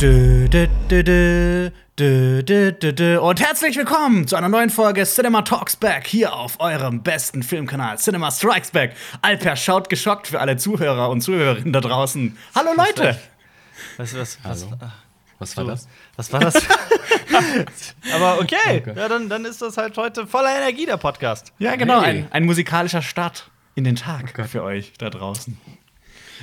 Dö, dö, dö, dö, dö, dö, dö, dö. Und herzlich willkommen zu einer neuen Folge Cinema Talks Back hier auf eurem besten Filmkanal Cinema Strikes Back. Alper schaut geschockt für alle Zuhörer und Zuhörerinnen da draußen. Hallo Leute! Was, was, was, Hallo. ah, Was war das? was war das? Aber okay, Okay. Ja, dann, dann ist das halt heute voller Energie, der Podcast. Ja, genau, Hey. ein, ein musikalischer Start in den Tag Gott. für euch da draußen.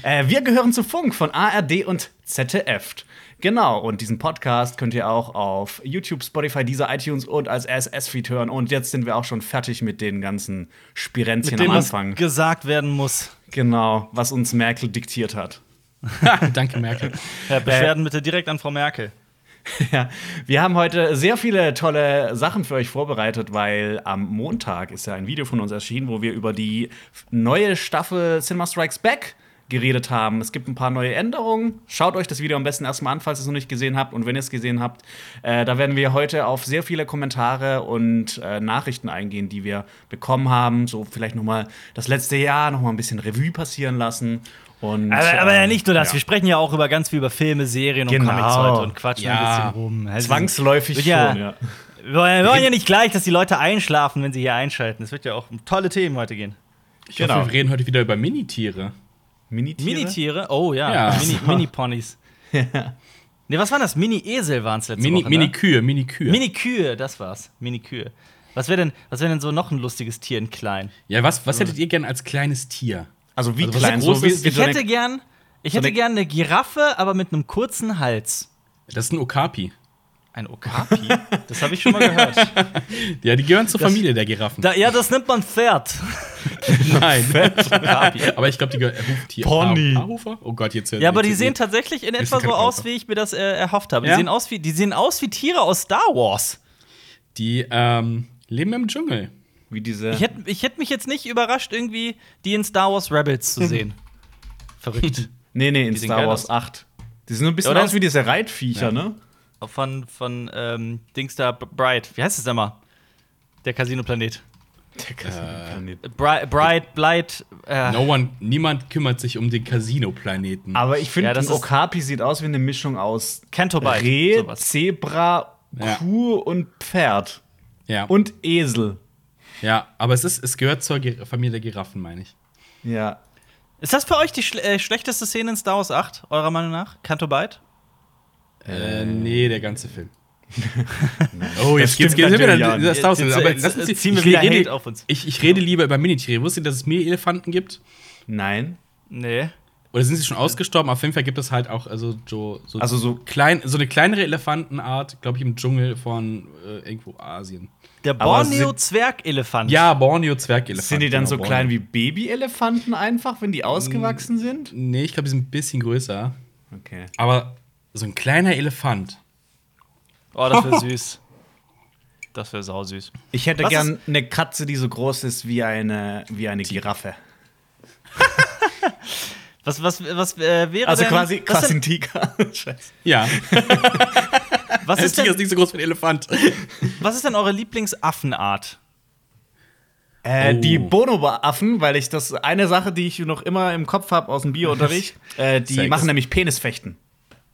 Äh, wir gehören zu Funk von ARD und ZDF. Genau, und diesen Podcast könnt ihr auch auf YouTube, Spotify, dieser iTunes und als RSS-Feed hören. Und jetzt sind wir auch schon fertig mit den ganzen Spirenzchen Mit dem, am was Anfang. gesagt werden muss. Genau, was uns Merkel diktiert hat. Danke, Merkel. Ja, Beschwerden bitte direkt an Frau Merkel. Ja, wir haben heute sehr viele tolle Sachen für euch vorbereitet, weil am Montag ist ja ein Video von uns erschienen, wo wir über die neue Staffel Cinema Strikes Back geredet haben. Es gibt ein paar neue Änderungen. Schaut euch das Video am besten erstmal an, falls ihr es noch nicht gesehen habt. Und wenn ihr es gesehen habt, äh, da werden wir heute auf sehr viele Kommentare und äh, Nachrichten eingehen, die wir bekommen haben. So vielleicht noch mal das letzte Jahr noch mal ein bisschen Revue passieren lassen. Und, Aber, aber ja ähm, nicht nur das, ja. wir sprechen ja auch über ganz viel über Filme, Serien und Genau. Comics heute und quatschen Ja. ein bisschen rum. Also, Zwangsläufig Ja. schon, ja. Wir wollen, wir wollen ja nicht gleich, dass die Leute einschlafen, wenn sie hier einschalten. Es wird ja auch um tolle Themen heute gehen. Ich Genau. hoffe, wir reden heute wieder über Minitiere. Minitiere? Mini-Tiere? Oh ja, Ja. Mini- Mini-Ponys. nee, was waren das? Mini-Esel waren es letzte Mini, Woche, ne? Mini-Kühe, Mini-Kühe. Mini-Kühe, das war's. Mini-Kühe. Was wäre denn, was wär denn so noch ein lustiges Tier in klein? ja, was, was hättet ihr gern als kleines Tier? Also wie Also was klein? groß So wie, ist- wie Ich hätte gern, ich so hätte gern eine Giraffe, aber mit einem kurzen Hals. Das ist ein Okapi. Ein Okapi? das habe ich schon mal gehört. Ja, die gehören zur Familie der Giraffen. Da, ja, das nennt man Pferd. Nein. Okapi. aber ich glaube, die gehören. Äh, Huftier. Pony. Oh Gott, jetzt. Ja, aber die sehen tatsächlich in etwa so aus, wie ich mir das äh, erhofft habe. Die, Ja? sehen aus wie, die sehen aus wie Tiere aus Star Wars. Die ähm, leben im Dschungel. wie diese. Ich hätte ich hätt mich jetzt nicht überrascht, irgendwie die in Star Wars Rebels zu sehen. Verrückt. nee, nee, in Star Wars aus. 8. Die sehen so ein bisschen Oder? aus wie diese Reitviecher, Ja. ne? Von, von ähm, Dings da, Bright. Wie heißt es denn mal? Der Casino-Planet. Der Bright, Bright, Blight. Äh, No one, niemand kümmert sich um den Casino-Planeten. Aber ich finde, Ja, das Okapi sieht aus wie eine Mischung aus Cantobite, Reh, sowas. Zebra, Ja. Kuh und Pferd. Ja. Und Esel. ja, aber es, ist, es gehört zur Gi- Familie der Giraffen, meine ich. Ja. Ist das für euch die schle äh, schlechteste Szene in Star Wars 8, eurer Meinung nach? Cantobite? Äh, nee, der ganze Film. oh, jetzt geht's, geht's wieder das Jetzt- Tausend. jetzt- Aber jetzt- lass uns jetzt ziehen wir ich wieder rede, auf uns. Ich, ich rede lieber über Minitiere. Wusstet ihr, dass es Meerelefanten gibt? Nein. Nee. Oder sind sie schon ausgestorben? Auf jeden Fall gibt es halt auch also so, so, Also so- klein, so eine kleinere Elefantenart, glaube ich, im Dschungel von äh, irgendwo Asien. Der Borneo-Zwergelefant. Ja, Borneo-Zwergelefanten. Sind die dann genau, so Borneo. klein wie Babyelefanten einfach, wenn die ausgewachsen sind? Nee, ich glaube, die sind ein bisschen größer. Okay. Aber so ein kleiner Elefant. Oh, das wäre süß. Das wäre sausüß. Ich hätte Was gern eine Katze, die so groß ist wie eine, wie eine Giraffe. Was, was, was äh, wäre Also denn, quasi, quasi denn, ein Tiger. Scheiße. Ja, was, ist Tiger ist denn, nicht so groß wie ein Elefant. was ist denn eure Lieblingsaffenart? Äh, Oh. Die Bonobo-Affen, weil ich das eine Sache, die ich noch immer im Kopf habe aus dem Biounterricht, äh, die Sex. machen nämlich Penisfechten.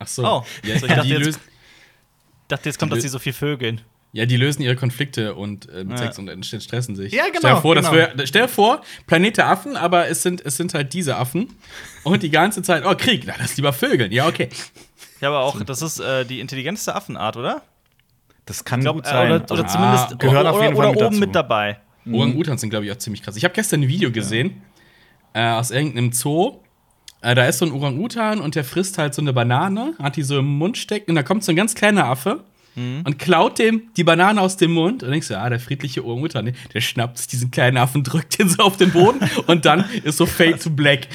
Ach so. Oh, ja, also ich dachte die, jetzt- dachte, jetzt kommt, Die dass die so viel vögeln. ja, die lösen ihre Konflikte und äh, mit Ja. Sex und stressen sich. Ja, genau, Stell dir vor, genau. wir, stell dir vor, Planet der Affen, aber es sind, es sind halt diese Affen. Und die ganze Zeit, oh, Krieg, na, lass lieber Vögeln. Ja, okay. Ja, aber auch, das ist äh, die intelligenteste Affenart, oder? Das kann Ich glaub, gut äh, sein. oder, oder Ah, zumindest gehört oder, auf jeden Fall oder mit oben dazu. mit dabei. Orang-Utans sind, glaube ich, auch ziemlich krass. Ich habe gestern ein Video gesehen äh, aus irgendeinem Zoo. Äh, da ist so ein Orang-Utan und der frisst halt so eine Banane, hat die so im Mund stecken und da kommt so ein ganz kleiner Affe und klaut dem die Banane aus dem Mund und denkst du, ah, der friedliche Orang-Utan, ne? der schnappt sich diesen kleinen Affen, drückt ihn so auf den Boden und dann ist so Fade to Black.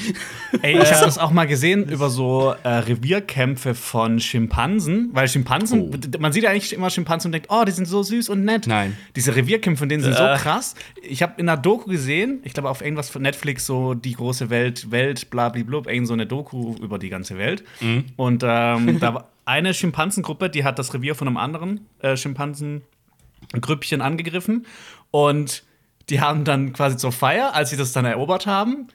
Ey, ich habe das auch mal gesehen über so äh, Revierkämpfe von Schimpansen, weil Schimpansen, Oh. man sieht ja eigentlich immer Schimpansen und denkt, oh, die sind so süß und nett. Nein. Diese Revierkämpfe von denen sind Äh. so krass. Ich habe in einer Doku gesehen, ich glaube auf irgendwas von Netflix, so die große Welt, Welt, blablablub, irgend so eine Doku über die ganze Welt. Mhm. Und ähm, da war eine Schimpansengruppe, die hat das Revier von einem anderen äh, Schimpansengrüppchen angegriffen. Und die haben dann quasi zur Feier, als sie das dann erobert haben,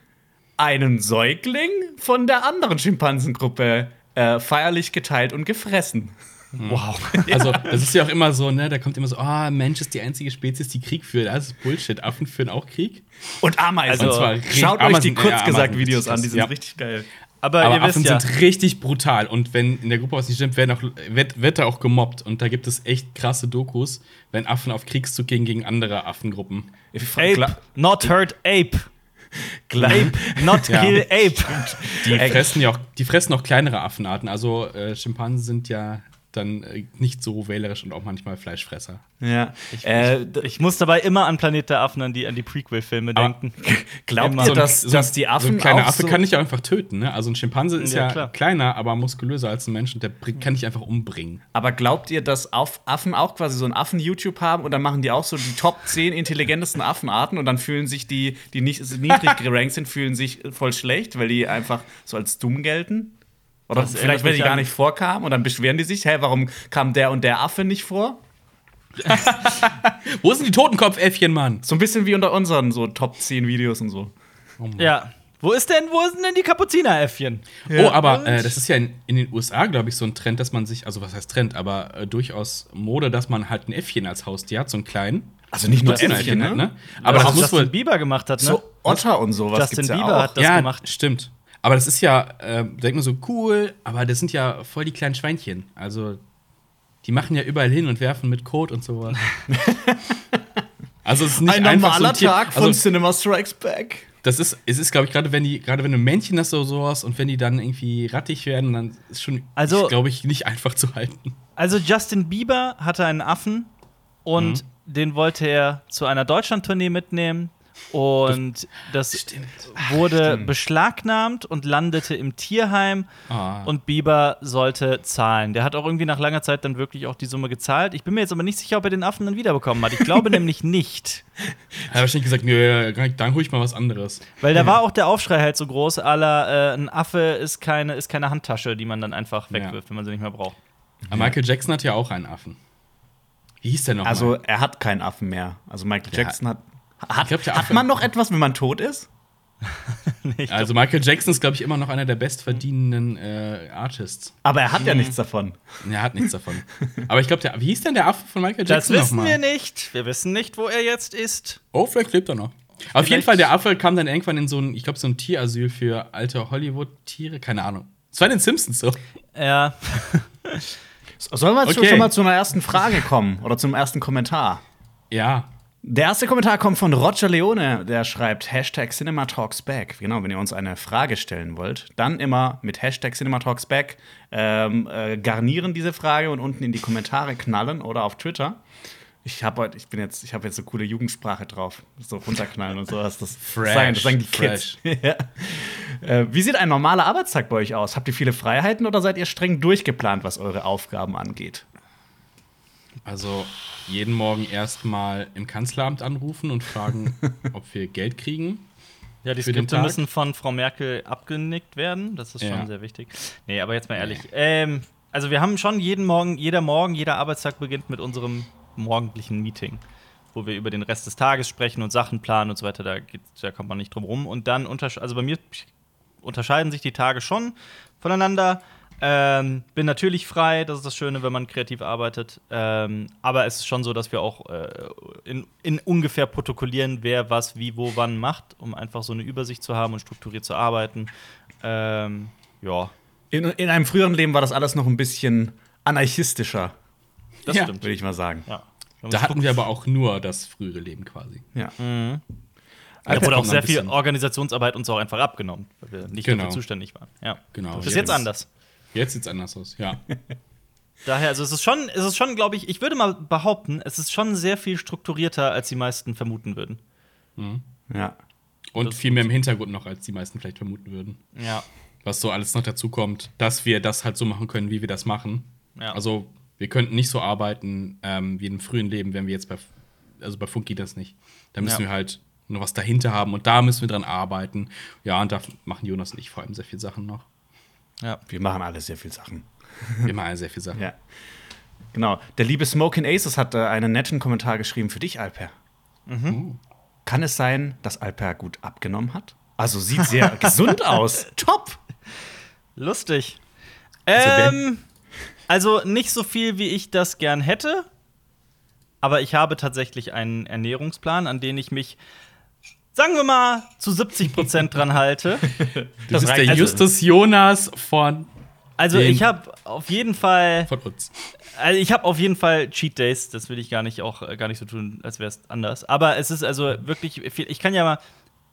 einen Säugling von der anderen Schimpansengruppe äh, feierlich geteilt und gefressen. Wow. Also, das ist ja auch immer so, ne? Da kommt immer so, ah, Mensch ist die einzige Spezies, die Krieg führt. Das ist Bullshit. Affen führen auch Krieg. Und Ameisen. Also, zwar Schaut euch Ameisen- die ja, Kurzgesagt-Videos Ameisen- an, die sind ja. richtig geil. Aber, Aber ihr wisst Affen ja, sind richtig brutal. Und wenn in der Gruppe was nicht stimmt, werden auch, wird, wird da auch gemobbt. Und da gibt es echt krasse Dokus, wenn Affen auf Kriegszug gehen gegen andere Affengruppen. Ape, not hurt Ape. Gla Ape, not Ja. kill Ape. Die fressen ja auch, die fressen auch kleinere Affenarten. Also äh, Schimpansen sind ja dann äh, nicht so wählerisch und auch manchmal Fleischfresser. Ja. äh, d- Ich muss dabei immer an Planet der Affen, an die, an die Prequel-Filme denken. glaubt ihr, So ein- dass, so, dass die Affen so ein kleiner auch Affe so kann dich ja einfach töten. Ne? Also ein Schimpanse ist Ja, ja, kleiner, aber muskulöser als ein Mensch und der kann dich einfach umbringen. Aber glaubt ihr, dass Affen auch quasi so ein Affen-YouTube haben und dann machen die auch so die Top 10 intelligentesten Affenarten und dann fühlen sich die, die nicht niedrig gerankt sind, fühlen sich voll schlecht, weil die einfach so als dumm gelten? Oder Das vielleicht, mich die gar nicht vorkamen und dann beschweren die sich, hä, warum kam der und der Affe nicht vor? Wo sind die Totenkopfäffchen, Mann? So ein bisschen wie unter unseren so Top 10 Videos und so. Ja. Wo ist denn, wo sind denn die Kapuzineräffchen? Oh, aber äh, das ist ja in, in den USA, glaube ich, so ein Trend, dass man sich, also was heißt Trend, aber äh, durchaus Mode, dass man halt ein Äffchen als Haustier hat, so einen kleinen. Also nicht nur Dutzend Äffchen, halt, ne? Aber Was das muss Justin wohl. Bieber gemacht hat, ne? So Otter und sowas Justin gibt's ja Bieber auch. hat das ja, gemacht. stimmt. Aber das ist ja, äh, denkt man so, cool, aber das sind ja voll die kleinen Schweinchen. Also, die machen ja überall hin und werfen mit Code und sowas. also, es ist nicht Ein einfach so normaler ein Tier. Tag von Also, Cinema Strikes Back. das ist, es ist, glaube ich, gerade wenn die, gerade wenn du Männchen hast oder sowas und wenn die dann irgendwie rattig werden, dann ist schon, Also- glaube ich, nicht einfach zu halten. Also Justin Bieber hatte einen Affen und den wollte er zu einer Deutschland-Tournee mitnehmen. Und das, Stimmt. wurde stimmt. beschlagnahmt und landete im Tierheim. Ah. Und Bieber sollte zahlen. Der hat auch irgendwie nach langer Zeit dann wirklich auch die Summe gezahlt. Ich bin mir jetzt aber nicht sicher, ob er den Affen dann wiederbekommen hat. Ich glaube nämlich nicht. Er hat wahrscheinlich gesagt, nö, dann hol ich mal was anderes. Weil da war auch der Aufschrei halt so groß, aller äh, ein Affe ist keine, ist keine Handtasche, die man dann einfach wegwirft, wenn man sie nicht mehr braucht. Aber Michael Jackson hat ja auch einen Affen. Wie hieß der noch? Also mal? er hat keinen Affen mehr. Also Michael Ja. Jackson hat. Hat, glaub, der hat man noch etwas, wenn man tot ist? also Michael Jackson ist, glaube ich, immer noch einer der bestverdienenden äh, Artists. Aber er hat ja nichts davon. Er hat nichts davon. Aber ich glaube, wie hieß denn der Affe von Michael Das Jackson wissen noch wir mal? nicht. Wir wissen nicht, wo er jetzt ist. Oh, vielleicht lebt er noch. Auf jeden Fall, der Affe kam dann irgendwann in so ein, ich glaube, so ein Tierasyl für alte Hollywood-Tiere. Keine Ahnung. Es war in den Simpsons so. Ja. Sollen wir jetzt Okay. schon mal zu einer ersten Frage kommen oder zum ersten Kommentar? Ja. Der erste Kommentar kommt von Roger Leone, der schreibt Hashtag CinemaTalksBack. Genau, wenn ihr uns eine Frage stellen wollt, dann immer mit Hashtag CinemaTalksBack ähm, äh, garnieren diese Frage und unten in die Kommentare knallen oder auf Twitter. Ich habe heute, ich bin jetzt, ich habe jetzt so coole Jugendsprache drauf, so runterknallen und sowas. Das Fresh, sagen, das sagen die Kids. ja. äh, wie sieht ein normaler Arbeitstag bei euch aus? Habt ihr viele Freiheiten oder seid ihr streng durchgeplant, was eure Aufgaben angeht? Also jeden Morgen erstmal im Kanzleramt anrufen und fragen, ob wir Geld kriegen. Ja, die Skripte müssen von Frau Merkel abgenickt werden. Das ist Ja. schon sehr wichtig. Nee, aber jetzt mal ehrlich. Ähm, also wir haben schon jeden Morgen, jeder Morgen, jeder Arbeitstag beginnt mit unserem morgendlichen Meeting, wo wir über den Rest des Tages sprechen und Sachen planen und so weiter. Da, geht, da kommt man nicht drum rum. Und dann, untersch also bei mir unterscheiden sich die Tage schon voneinander. Ähm, bin natürlich frei, das ist das Schöne, wenn man kreativ arbeitet. Ähm, aber es ist schon so, dass wir auch äh, in, in ungefähr protokollieren, wer was, wie, wo, wann macht, um einfach so eine Übersicht zu haben und strukturiert zu arbeiten. Ähm, ja, In, in einem früheren Leben war das alles noch ein bisschen anarchistischer, das Ja. stimmt. würde ich mal sagen. Ja. Da hatten wir aber auch nur das frühere Leben quasi. Ja. Da wurde auch sehr viel. Organisationsarbeit uns auch einfach abgenommen, weil wir nicht Genau. dafür zuständig waren. Ja. Genau. Das ist jetzt anders. Jetzt sieht's anders aus, ja. Daher, also es ist schon, es ist schon, glaube ich, ich würde mal behaupten, es ist schon sehr viel strukturierter, als die meisten vermuten würden. Ja. Und Das viel mehr im Hintergrund noch, als die meisten vielleicht vermuten würden. Ja. Was so alles noch dazu kommt, dass wir das halt so machen können, wie wir das machen. Ja. Also, wir könnten nicht so arbeiten ähm, wie im frühen Leben, wenn wir jetzt bei, also bei Funk geht das nicht. Da müssen Ja. wir halt noch was dahinter haben und da müssen wir dran arbeiten. Ja, und da machen Jonas und ich vor allem sehr viele Sachen noch. Ja. Wir machen alle sehr viel Sachen. Wir machen sehr viele Sachen. Ja. Genau. Der liebe Smoking Aces hat äh, einen netten Kommentar geschrieben für dich, Alper. Kann es sein, dass Alper gut abgenommen hat? Also sieht sehr gesund aus. Top. Lustig. Ähm, also nicht so viel, wie ich das gern hätte. Aber ich habe tatsächlich einen Ernährungsplan, an den ich mich, sagen wir mal, zu 70 Prozent dran halte. Du Das bist reicht- der also- Justus Jonas von, Also ich habe auf jeden Fall, von uns. also ich habe auf jeden Fall Cheat Days. Das will ich gar nicht auch äh, gar nicht so tun, als wäre es anders. Aber es ist also wirklich viel. Ich kann ja mal,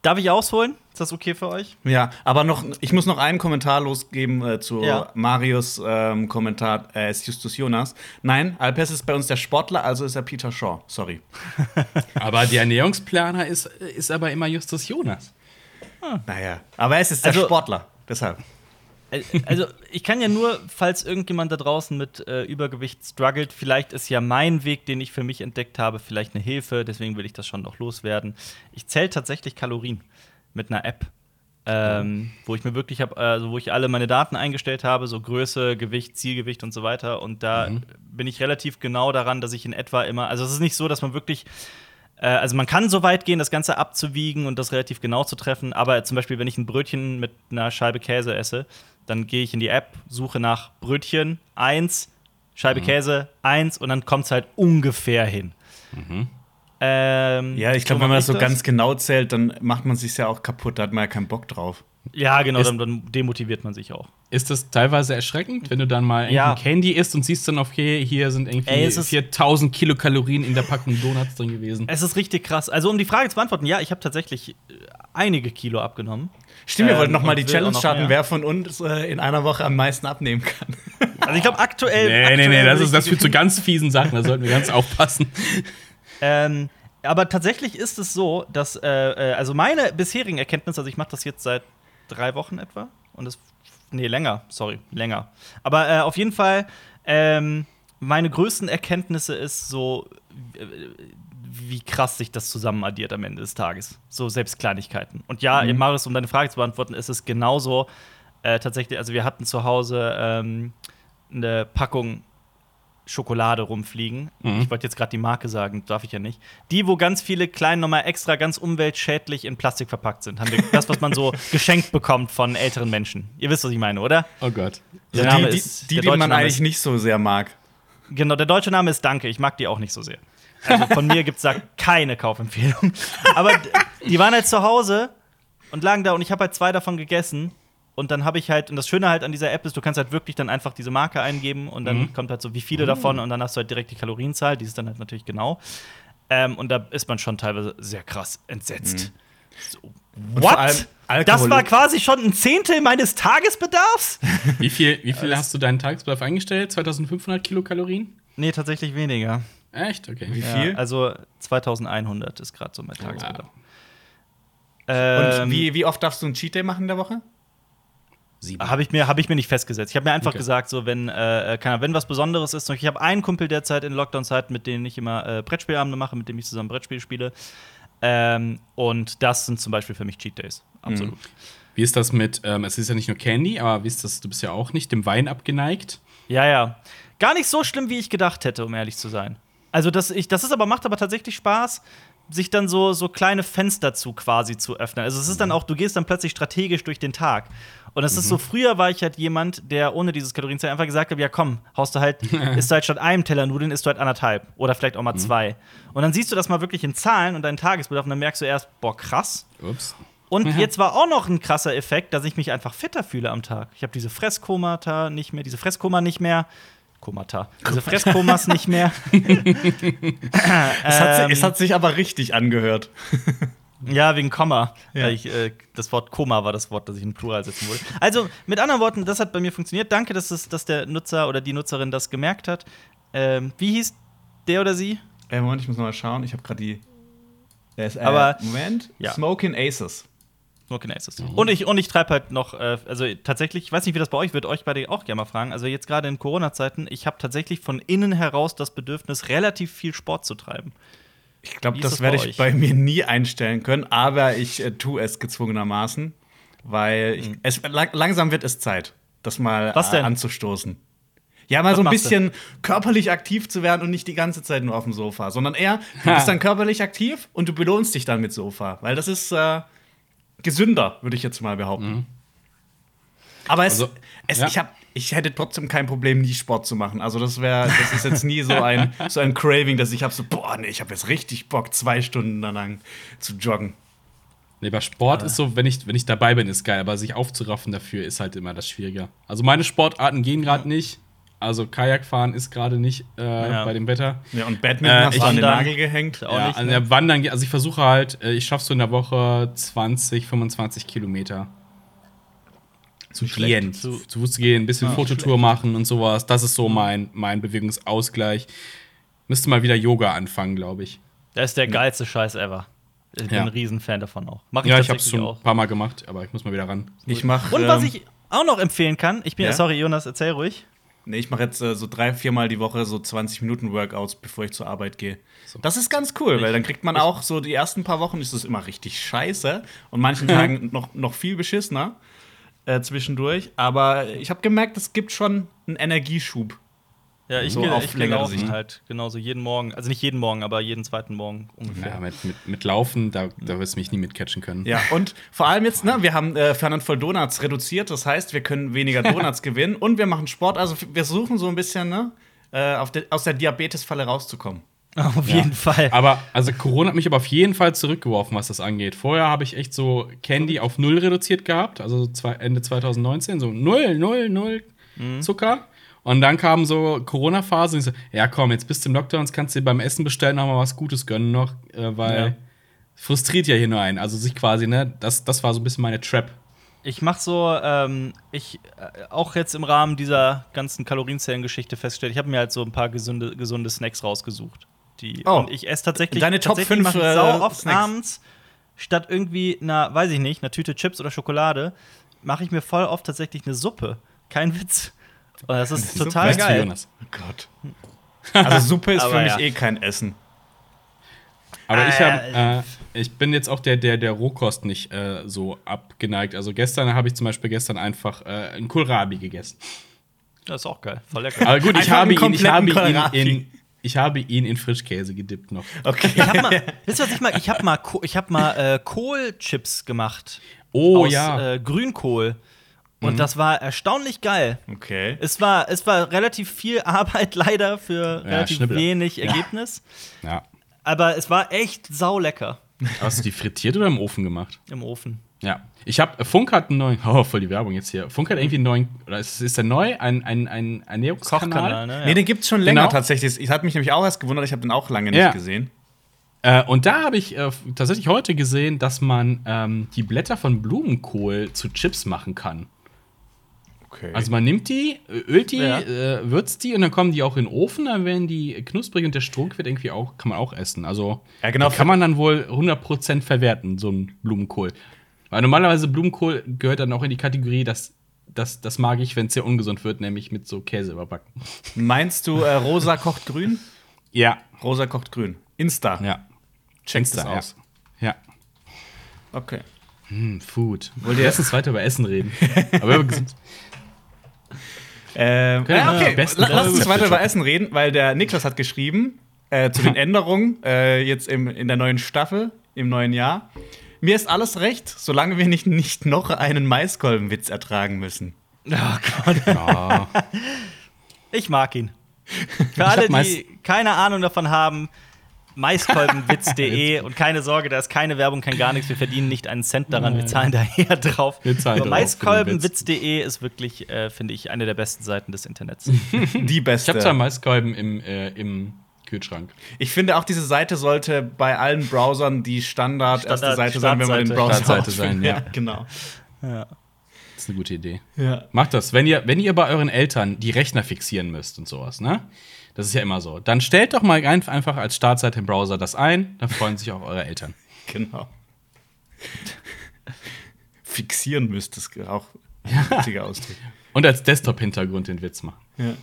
darf ich ausholen? Ist das okay für euch? Ja, aber noch, ich muss noch einen Kommentar losgeben äh, zu Ja. Marius ähm, Kommentar, er ist Justus Jonas. Nein, Alpes ist bei uns der Sportler, also ist er Peter Shaw. Sorry. Aber der Ernährungsplaner ist, ist aber immer Justus Jonas. Naja, aber er ist jetzt der Also- Sportler. Deshalb. Äh, Also, ich kann ja nur, falls irgendjemand da draußen mit äh, Übergewicht struggelt, vielleicht ist ja mein Weg, den ich für mich entdeckt habe, vielleicht eine Hilfe, deswegen will ich das schon noch loswerden. Ich zähle tatsächlich Kalorien mit einer App. Ähm, wo ich mir wirklich habe, also wo ich alle meine Daten eingestellt habe, so Größe, Gewicht, Zielgewicht und so weiter. Und da bin ich relativ genau daran, dass ich in etwa immer, also es ist nicht so, dass man wirklich äh, also man kann so weit gehen, das Ganze abzuwiegen und das relativ genau zu treffen, aber zum Beispiel, wenn ich ein Brötchen mit einer Scheibe Käse esse, dann gehe ich in die App, suche nach Brötchen 1, Scheibe Käse 1 und dann kommt es halt ungefähr hin. Ähm, Ja, ich glaube, so wenn man das so ich ganz genau zählt, dann macht man sich ja auch kaputt. Da hat man ja keinen Bock drauf. Ja, genau, Ist- dann, dann demotiviert man sich auch. Ist das teilweise erschreckend, wenn du dann mal Ja. Candy isst und siehst dann, okay, hier sind irgendwie Ey, es ist- 4000 Kilokalorien in der Packung Donuts drin gewesen. Es ist richtig krass. Also, um die Frage zu beantworten, ja, ich habe tatsächlich äh, einige Kilo abgenommen. Stimmt, wir Ähm, wollten noch mal und die Challenge noch starten, wer von uns äh, in einer Woche am meisten abnehmen kann. Also, ich glaube, aktuell. Nee, nee, aktuell nee, das, will ist, das führt zu ganz fiesen Sachen, da sollten wir ganz aufpassen. Ähm, aber tatsächlich ist es so, dass, äh, äh, also meine bisherigen Erkenntnisse, also ich mache das jetzt seit drei Wochen etwa und das, nee, länger, sorry, länger. Aber äh, auf jeden Fall, ähm, meine größten Erkenntnisse ist so, wie krass sich das zusammen addiert am Ende des Tages. So selbst Kleinigkeiten. Und ja, Marius, um deine Frage zu beantworten, ist es genauso äh, tatsächlich, also wir hatten zu Hause ähm, eine Packung Schokolade rumfliegen. Mhm. Ich wollte jetzt gerade die Marke sagen, darf ich ja nicht. Die, wo ganz viele kleine nochmal extra ganz umweltschädlich in Plastik verpackt sind. Haben wir das, was man so geschenkt bekommt von älteren Menschen. Ihr wisst, was ich meine, oder? Oh Gott. Der die, Name die, ist- die, die deutsche man Name eigentlich ist- nicht so sehr mag. Genau, der deutsche Name ist Danke. Ich mag die auch nicht so sehr. Also von mir gibt es da keine Kaufempfehlung. Aber die waren halt zu Hause und lagen da und ich habe halt zwei davon gegessen. Und dann habe ich halt, und das Schöne halt an dieser App ist, du kannst halt wirklich dann einfach diese Marke eingeben und dann kommt halt so, wie viele davon und dann hast du halt direkt die Kalorienzahl, die ist dann halt natürlich genau. Ähm, und da ist man schon teilweise sehr krass entsetzt. So, vor allem what? Alkohol- Das war quasi schon ein Zehntel meines Tagesbedarfs? Wie viel, wie viel hast du deinen Tagesbedarf eingestellt? 2500 Kilokalorien? Nee, tatsächlich weniger. Echt? Okay. Wie Ja, viel? also 2100 ist gerade so mein Tagesbedarf. Und Ähm, wie, wie oft darfst du einen Cheat Day machen in der Woche? Sieben. habe ich, mir- hab ich mir nicht festgesetzt. Ich habe mir einfach Okay. gesagt, so, wenn, äh, keine Ahnung, wenn was Besonderes ist. Ich habe einen Kumpel derzeit in Lockdown-Zeiten, mit dem ich immer äh, Brettspielabende mache, mit dem ich zusammen Brettspiel spiele. Ähm, und das sind zum Beispiel für mich Cheat Days. Absolut. Wie ist das mit, ähm, es ist ja nicht nur Candy, aber wie ist das, du bist ja auch nicht dem Wein abgeneigt? Ja, ja. Gar nicht so schlimm, wie ich gedacht hätte, um ehrlich zu sein. Also, das, ich, das ist aber, macht aber tatsächlich Spaß, sich dann so, so kleine Fenster zu quasi zu öffnen. Also, es ist dann auch, du gehst dann plötzlich strategisch durch den Tag. Und es ist so, früher war ich halt jemand, der ohne dieses Kalorienzählen einfach gesagt hat: Ja, komm, haust du halt, isst du halt statt einem Teller Nudeln, isst du halt anderthalb. Oder vielleicht auch mal zwei. Und dann siehst du das mal wirklich in Zahlen und deinen Tagesbedarf und dann merkst du erst, boah, krass. Ups. Und jetzt war auch noch ein krasser Effekt, dass ich mich einfach fitter fühle am Tag. Ich habe diese Fresskomata nicht mehr, diese Fresskoma nicht mehr. Komata. Diese Fresskomas nicht mehr. Es hat, Ähm. es hat sich aber richtig angehört. Ja, wegen Komma. Ja. Ich, äh, das Wort Koma war das Wort, das ich in Plural setzen wollte. Also, mit anderen Worten, das hat bei mir funktioniert. Danke, dass, es, dass der Nutzer oder die Nutzerin das gemerkt hat. Ähm, wie hieß der oder sie? Äh, Moment, ich muss noch mal schauen. Ich habe gerade die. Ist, äh, Aber- Moment. Ja. Smoking Aces. Smoking Aces. Und ich, und ich treibe halt noch, äh, also tatsächlich, ich weiß nicht, wie das bei euch wird, euch beide auch gerne mal fragen. Also jetzt gerade in Corona-Zeiten, ich habe tatsächlich von innen heraus das Bedürfnis, relativ viel Sport zu treiben. Ich glaube, das werde ich bei mir nie einstellen können, aber ich äh, tue es gezwungenermaßen, weil ich, es, lang, langsam wird es Zeit, das mal Mhm. Was denn? Äh, anzustoßen. Ja, mal Was so ein bisschen körperlich aktiv zu werden und nicht die ganze Zeit nur auf dem Sofa, sondern eher, du bist dann körperlich aktiv und du belohnst dich dann mit Sofa, weil das ist äh, gesünder, würde ich jetzt mal behaupten. Aber es, Also, es, ja. ich, hab, ich hätte trotzdem kein Problem, nie Sport zu machen. Also das wäre, das ist jetzt nie so ein, so ein Craving, dass ich habe so, boah, nee, ich habe jetzt richtig Bock, zwei Stunden lang zu joggen. Nee, bei Sport ist so, wenn ich, wenn ich dabei bin, ist geil, aber sich aufzuraffen dafür ist halt immer das Schwierige. Also meine Sportarten gehen gerade nicht. Also Kajakfahren ist gerade nicht äh, Ja. bei dem Wetter. Ja, und Badminton Äh, hast du an den. Nagel gehängt. Auch ja, nicht, ne? ja, Wandern, also ich versuche halt, äh, ich schaffe so in der Woche 20, 25 Kilometer zu schlecht. gehen, Zu- zu, zu Fuß gehen, ein bisschen Fototour machen und sowas. Das ist so mein, mein Bewegungsausgleich. Müsste mal wieder Yoga anfangen, glaube ich. Das ist der geilste Scheiß ever. Ich bin Ja. ein Riesenfan davon auch. Mach ich Ja, ich habe es schon auch. ein paar Mal gemacht, aber ich muss mal wieder ran. Ich mache Und was ich auch noch empfehlen kann, ich bin, Ja? sorry, Jonas, erzähl ruhig. Nee, ich mache jetzt äh, so drei, viermal die Woche so 20 Minuten Workouts, bevor ich zur Arbeit gehe. Das ist ganz cool, weil dann kriegt man auch so die ersten paar Wochen ist es immer richtig scheiße und manchen Tagen noch, noch viel beschissener äh, zwischendurch. Aber ich habe gemerkt, es gibt schon einen Energieschub. Ja, ich So gehe auf ich geh längere laufen Sicht. halt genauso jeden Morgen. Also nicht jeden Morgen, aber jeden zweiten Morgen ungefähr. Ja, mit, mit, mit Laufen, da, da wirst du mich nie mitcatchen können. Ja, und vor allem jetzt, ne, wir haben äh, Fernand voll Donuts reduziert, das heißt, wir können weniger Donuts gewinnen und wir machen Sport. Also wir versuchen so ein bisschen, ne, äh, auf der, aus der Diabetesfalle rauszukommen. Auf Ja. jeden Fall. Aber, also Corona hat mich aber auf jeden Fall zurückgeworfen, was das angeht. Vorher habe ich echt so Candy auf null reduziert gehabt, also zwei, Ende 2019, so null, null, null Mhm. Zucker. Und dann kam so Corona-Phase und ich so, ja komm, jetzt bist du im Lockdown, jetzt kannst du dir beim Essen bestellen, noch mal was Gutes gönnen noch, äh, weil Ja. frustriert ja hier nur einen. Also sich quasi, ne, das, das war so ein bisschen meine Trap. Ich mach so, ähm, ich äh, auch jetzt im Rahmen dieser ganzen Kalorienzellen-Geschichte festgestellt, ich habe mir halt so ein paar gesunde, gesunde Snacks rausgesucht. Die, Oh. und ich esse tatsächlich, Deine Top tatsächlich fünf, mach ich äh, sau oft Snacks. abends, statt irgendwie einer, weiß ich nicht, einer Tüte Chips oder Schokolade, mache ich mir voll oft tatsächlich eine Suppe. Kein Witz. Und das ist Suppe? total Weißt du, geil. Jonas? Oh Gott. Also Suppe ist für mich ja. eh kein Essen. Aber ich, Äh, hab, äh, ich bin jetzt auch der, der, der Rohkost nicht äh, so abgeneigt. Also gestern habe ich zum Beispiel gestern einfach äh, einen Kohlrabi gegessen. Das ist auch geil. Voll lecker. Aber gut, ich habe, ihn, ich, habe ihn in, ich habe ihn in Frischkäse gedippt noch. Okay. Ich hab mal, wisst ihr, was ich mal, ich habe mal, Ko- ich hab mal äh, Kohlchips gemacht. Oh aus ja. Mhm. äh, Grünkohl. Und das war erstaunlich geil. Okay. Es war, es war relativ viel Arbeit leider für relativ Schnibbler. wenig Ergebnis. ja. Aber es war echt saulecker Hast du die frittiert oder im Ofen gemacht? im Ofen. Ja. Ich habe, Funk hat einen neuen, oh, voll die Werbung jetzt hier. Funk hat irgendwie einen neuen, oder ist, ist der neu? Ein, ein, ein Ernährungskanal? Kochkanal, ne? Nee, den gibt's schon länger Genau. tatsächlich. Ich hat mich nämlich auch erst gewundert, ich habe den auch lange nicht Ja. gesehen. Äh, und da habe ich äh, tatsächlich heute gesehen, dass man ähm, die Blätter von Blumenkohl zu Chips machen kann. Okay. Also man nimmt die, ölt die, Ja. äh, würzt die und dann kommen die auch in den Ofen, dann werden die knusprig und der Strunk wird irgendwie auch, kann man auch essen. Also Ja, genau. die kann man dann wohl 100% verwerten, so ein Blumenkohl. Weil normalerweise Blumenkohl gehört dann auch in die Kategorie, dass das, das mag ich, wenn es sehr ungesund wird, nämlich mit so Käse überbacken. Meinst du, äh, Rosa kocht grün? Ja. Rosa kocht grün. Insta. Ja. Checkt das Insta, aus. Ja. ja. Okay. Hm, Food. Wollt ihr erstens weiter über Essen reden? Aber über gesund. Ähm, Okay, ja, okay. besten La- Lass uns weiter über. Essen reden, weil der Niklas hat geschrieben äh, zu den Änderungen äh, jetzt im, in der neuen Staffel, im neuen Jahr. Mir ist alles recht, solange wir nicht, nicht noch einen Maiskolbenwitz ertragen müssen. Oh Gott. Ja. Ich mag ihn. Für alle, die keine Ahnung davon haben, maiskolbenwitz.de und keine Sorge, da ist keine Werbung, kein gar nichts. Wir verdienen nicht einen Cent daran, wir zahlen daher drauf. Wir zahlen Aber maiskolbenwitz.de ist wirklich, äh, finde ich, eine der besten Seiten des Internets. Die Ich beste. habe zwar Maiskolben im, äh, im Kühlschrank. Ich finde auch, diese Seite sollte bei allen Browsern die Standard, erste Standard- Seite sein, wenn man den. Browser Startseite sein, ja. genau. ja. Das ist eine gute Idee. Ja. Macht das, wenn ihr, wenn ihr bei euren Eltern die Rechner fixieren müsst und sowas, ne? Das ist ja immer so. Dann stellt doch mal ein- einfach als Startseite im Browser das ein, dann freuen sich auch eure Eltern. Genau. Fixieren müsstest auch ein witziger Ausdruck. Und als Desktop-Hintergrund den Witz machen. Ja.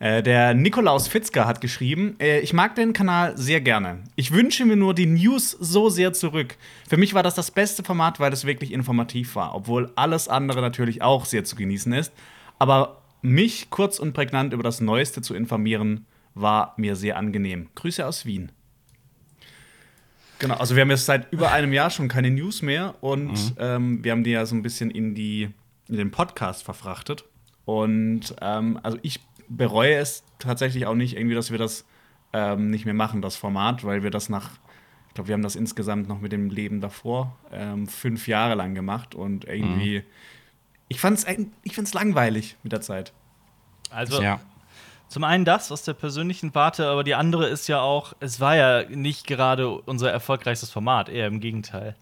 Äh, der Nikolaus Fitzger hat geschrieben, äh, ich mag den Kanal sehr gerne. Ich wünsche mir nur die News so sehr zurück. Für mich war das das beste Format, weil es wirklich informativ war, obwohl alles andere natürlich auch sehr zu genießen ist. Aber mich kurz und prägnant über das Neueste zu informieren, war mir sehr angenehm. Grüße aus Wien. Genau, also wir haben jetzt seit über einem Jahr schon keine News mehr und ähm, wir haben die ja so ein bisschen in die in den Podcast verfrachtet. Und ähm, also ich bereue es tatsächlich auch nicht, irgendwie, dass wir das ähm, nicht mehr machen, das Format, weil wir das nach, ich glaube, wir haben das insgesamt noch mit dem Leben davor ähm, fünf Jahre lang gemacht und irgendwie, Mhm. ich fand es ich fand's langweilig mit der Zeit. Also, Ja. zum einen das aus der persönlichen Warte, aber die andere ist ja auch, es war ja nicht gerade unser erfolgreichstes Format, eher im Gegenteil.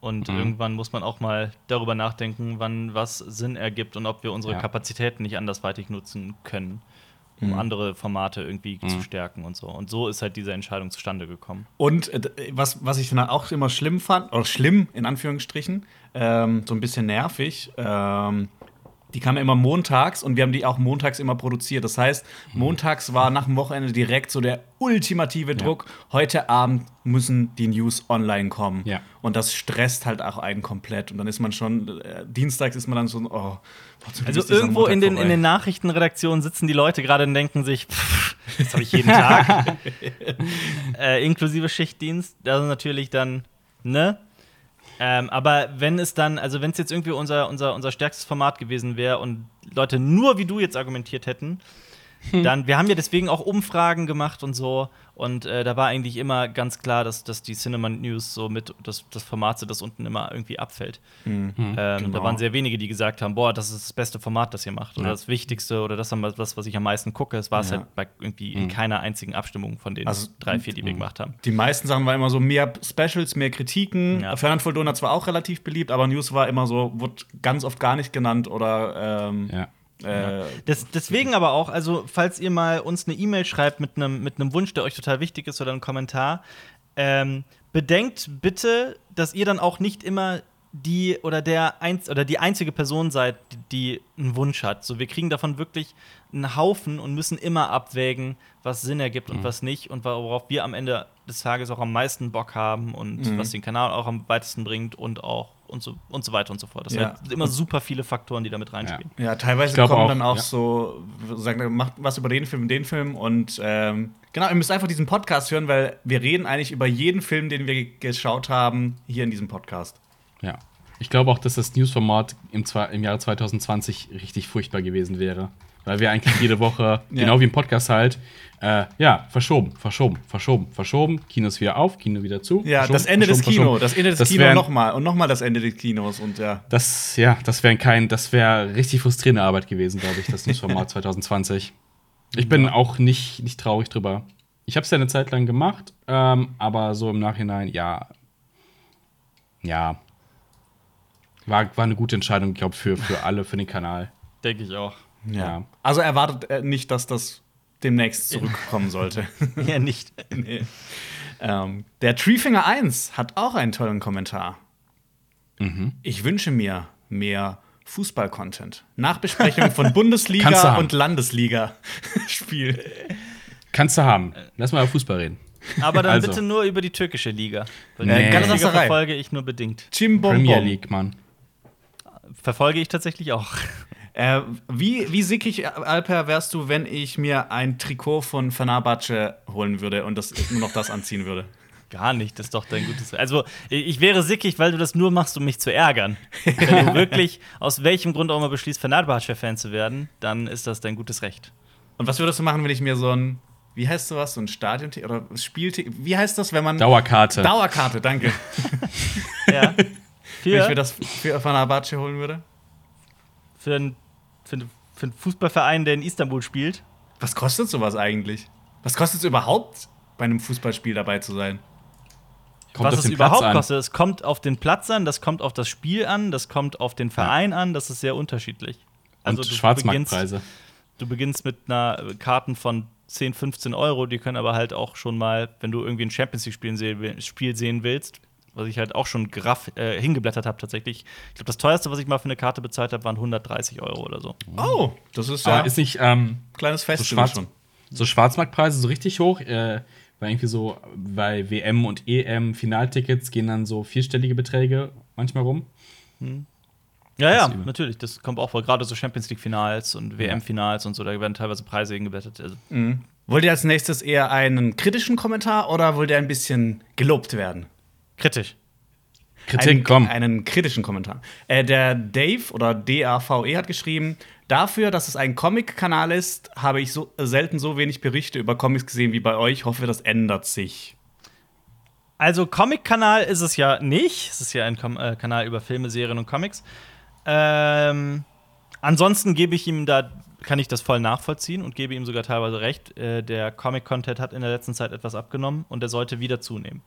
Und Mhm. irgendwann muss man auch mal darüber nachdenken, wann was Sinn ergibt und ob wir unsere Ja. Kapazitäten nicht andersweitig nutzen können, um Mhm. andere Formate irgendwie zu stärken und so. Und so ist halt diese Entscheidung zustande gekommen. Und äh, was, was ich dann auch immer schlimm fand, oder schlimm in Anführungsstrichen, ähm, so ein bisschen nervig, ähm, die kamen immer montags und wir haben die auch montags immer produziert. Das heißt, montags war nach dem Wochenende direkt so der ultimative Druck. Heute Abend müssen die News online kommen. Ja. Und das stresst halt auch einen komplett. Und dann ist man schon, äh, dienstags ist man dann so, oh, Also irgendwo in den, in vorbei? den Nachrichtenredaktionen sitzen die Leute gerade und denken sich, pff, das habe ich jeden Tag. äh, inklusive Schichtdienst. Das ist natürlich dann, ne? Ähm, aber wenn es dann, also wenn es jetzt irgendwie unser, unser, unser stärkstes Format gewesen wäre und Leute nur wie du jetzt argumentiert hätten, dann, wir haben ja deswegen auch Umfragen gemacht und so. Und äh, da war eigentlich immer ganz klar, dass, dass die Cinema News so mit das, das Format sind, das unten immer irgendwie abfällt. Ähm, Da genau. waren sehr wenige, die gesagt haben, boah, das ist das beste Format, das ihr macht. Oder Ja. das Wichtigste oder das, das, was ich am meisten gucke. Es war es Ja. halt bei irgendwie in keiner einzigen Abstimmung von den Also, drei, vier, die wir gemacht haben. Die meisten Sachen waren immer so mehr Specials, mehr Kritiken. Ja. Fernand Voldona zwar auch relativ beliebt, aber News war immer so, wurde ganz oft gar nicht genannt oder ähm, Ja. Äh, Das, deswegen aber auch, also falls ihr mal uns eine E-Mail schreibt mit einem mit einem Wunsch, der euch total wichtig ist oder einen Kommentar, ähm, bedenkt bitte, dass ihr dann auch nicht immer die oder der einz oder die einzige Person seid, die, die einen Wunsch hat. So, wir kriegen davon wirklich einen Haufen und müssen immer abwägen, was Sinn ergibt und was nicht und worauf wir am Ende des Tages auch am meisten Bock haben und was den Kanal auch am weitesten bringt und auch und so und so weiter und so fort. Das Ja. sind immer super viele Faktoren, die damit reinspielen. ja, teilweise Ich glaub kommen auch, dann auch ja. so, sagen, macht was über den Film, den Film und ähm, genau, ihr müsst einfach diesen Podcast hören, weil wir reden eigentlich über jeden Film, den wir ge- geschaut haben, hier in diesem Podcast. Ja. Ich glaube auch, dass das Newsformat im, im Jahre 2020 richtig furchtbar gewesen wäre. Weil wir eigentlich jede Woche, genau wie im Podcast halt, äh, ja, verschoben, verschoben, verschoben, verschoben, Kinos wieder auf, Kino wieder zu. Ja, das Ende des Kinos, das Ende des Das Kinos nochmal und nochmal das Ende des Kinos und ja. Das, ja, das wäre kein, das wäre richtig frustrierende Arbeit gewesen, glaube ich, das Newsformat 2020. Ich bin auch nicht, nicht traurig drüber. Ich habe es ja eine Zeit lang gemacht, ähm, aber so im Nachhinein, ja, ja, war, war eine gute Entscheidung, glaube ich, für, für alle, für den Kanal. Denke ich auch. Ja. Also erwartet äh, nicht, dass das demnächst zurückkommen sollte. Ja, nicht. nee. ähm, der Treefinger 1 hat auch einen tollen Kommentar. Mhm. Ich wünsche mir mehr Fußball-Content. Nachbesprechung von Bundesliga und Landesliga-Spiel. Kannst du haben. Lass mal über Fußball reden. Aber dann Also. bitte nur über die türkische Liga. Weil Nee. die verfolge ich nur bedingt. Jim Bom Premier. League, Mann. Verfolge ich tatsächlich auch. Äh, wie, wie sickig, Alper, wärst du, wenn ich mir ein Trikot von Fenerbahce holen würde und das nur noch das anziehen würde? Gar nicht, das ist doch dein gutes. Also, ich wäre sickig, weil du das nur machst, um mich zu ärgern. Wenn du wirklich aus welchem Grund auch immer beschließt, Fenerbahce-Fan zu werden, dann ist das dein gutes Recht. Und was würdest du machen, wenn ich mir so ein, wie heißt sowas, so ein Stadion oder Spielticket, wie heißt das, wenn man Dauerkarte. Dauerkarte, danke. Ja. Wenn ich mir Für, das für Fenerbahce holen würde? für, einen, für, einen, für einen Fußballverein, der in Istanbul spielt. Was kostet sowas eigentlich? Was kostet es überhaupt, bei einem Fußballspiel dabei zu sein? Kommt was es überhaupt Platz an. kostet, es kommt auf den Platz an, das kommt auf das Spiel an, das kommt auf den Verein an, das ist sehr unterschiedlich. Also Und du Schwarzmarktpreise. Du beginnst mit einer äh, Karten von 10, 15 Euro, die können aber halt auch schon mal, wenn du irgendwie ein Champions League Spiel sehen, will- Spiel sehen willst, was ich halt auch schon graff, äh, hingeblättert habe tatsächlich. Ich glaube, das teuerste, was ich mal für eine Karte bezahlt habe, waren 130 Euro oder so. Oh, das ist Aber ja ist nicht ähm, ein kleines so, Festival Schwarz, schon. so Schwarzmarktpreise so richtig hoch? Äh, weil irgendwie so bei WM und EM Finaltickets gehen dann so vierstellige Beträge manchmal rum. Ja, ja, Das übel. natürlich. Das kommt auch vor. Gerade so Champions League Finals und WM Finals und so, da werden teilweise Preise hingeblättert. Also, Wollt ihr als nächstes eher einen kritischen Kommentar oder wollt ihr ein bisschen gelobt werden? Kritisch. Kritik, einen, komm. einen kritischen Kommentar. Äh, der Dave oder DAVE hat geschrieben, dafür, dass es ein Comic-Kanal ist, habe ich so selten so wenig Berichte über Comics gesehen wie bei euch. Hoffe, das ändert sich. Also Comic-Kanal ist es ja nicht. Es ist ja ein Kom äh, Kanal über Filme, Serien und Comics. Ähm, ansonsten gebe ich ihm da, kann ich das voll nachvollziehen und gebe ihm sogar teilweise recht. Äh, der Comic-Content hat in der letzten Zeit etwas abgenommen und er sollte wieder zunehmen.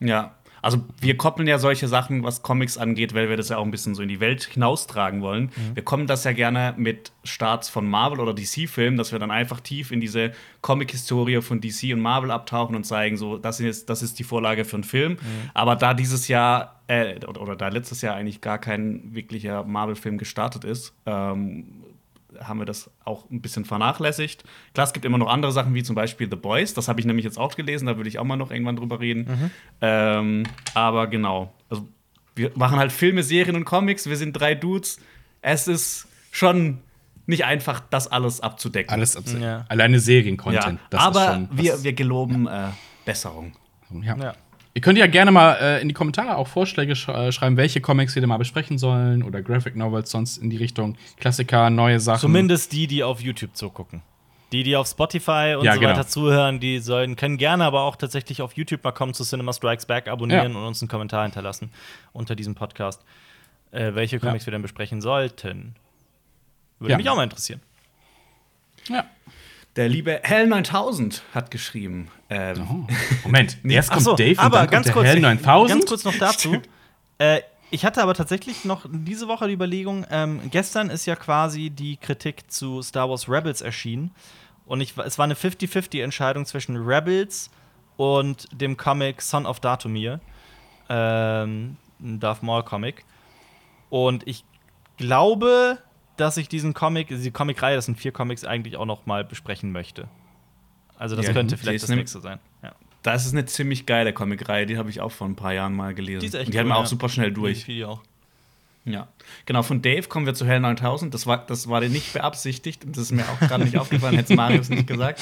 Ja. Also wir koppeln ja solche Sachen, was Comics angeht, weil wir das ja auch ein bisschen so in die Welt hinaustragen wollen. Wir kommen das ja gerne mit Starts von Marvel oder DC-Filmen, dass wir dann einfach tief in diese Comic-Historie von DC und Marvel abtauchen und zeigen, so, das ist, das ist die Vorlage für einen Film. Aber da dieses Jahr, äh, oder, oder da letztes Jahr eigentlich gar kein wirklicher Marvel-Film gestartet ist, ähm, haben wir das auch ein bisschen vernachlässigt. Klar, es gibt immer noch andere Sachen, wie zum Beispiel The Boys. Das habe ich nämlich jetzt auch gelesen, da würde ich auch mal noch irgendwann drüber reden. Ähm, aber genau. Also, wir machen halt Filme, Serien und Comics. Wir sind drei Dudes. Es ist schon nicht einfach, das alles abzudecken. Alles abs- Ja. Alleine ja. Serien-Content. das ist Aber schon wir, wir geloben äh, Besserung. ja. Ja. Ihr könnt ja gerne mal äh, in die Kommentare auch Vorschläge sch äh, schreiben, welche Comics wir denn mal besprechen sollen oder Graphic Novels sonst in die Richtung Klassiker, neue Sachen. Zumindest die, die auf YouTube zugucken. Die, die auf Spotify und Ja, so genau. weiter zuhören, die sollen, können gerne aber auch tatsächlich auf YouTube mal kommen zu Cinema Strikes Back, abonnieren Ja. und uns einen Kommentar hinterlassen unter diesem Podcast, äh, welche Comics wir denn besprechen sollten. Würde Ja. mich auch mal interessieren. Ja. Der liebe Hell 9000 hat geschrieben. Ähm, Oh. Moment, erst kommt so, Dave und aber dann ganz kommt der kurz, Hell 9000. Ganz kurz noch dazu. äh, ich hatte aber tatsächlich noch diese Woche die Überlegung, ähm, gestern ist ja quasi die Kritik zu Star Wars Rebels erschienen. Und ich, es war eine 50-50-Entscheidung zwischen Rebels und dem Comic Son of Datumir, ähm, ein Darth Maul Comic. Und ich glaube, dass ich diesen Comic, diese Comic-Reihe, das sind vier Comics, eigentlich auch noch mal besprechen möchte. Also das Ja, könnte die vielleicht das nächste sein. Ja. Das ist eine ziemlich geile Comicreihe, die habe ich auch vor ein paar Jahren mal gelesen. Die ist echt Und die cool, wir auch ja. super schnell durch. Die auch. Ja, genau. Von Dave kommen wir zu Hell 9000. Das war, das war dir nicht beabsichtigt. Das ist mir auch gerade nicht aufgefallen, hätte Marius nicht gesagt.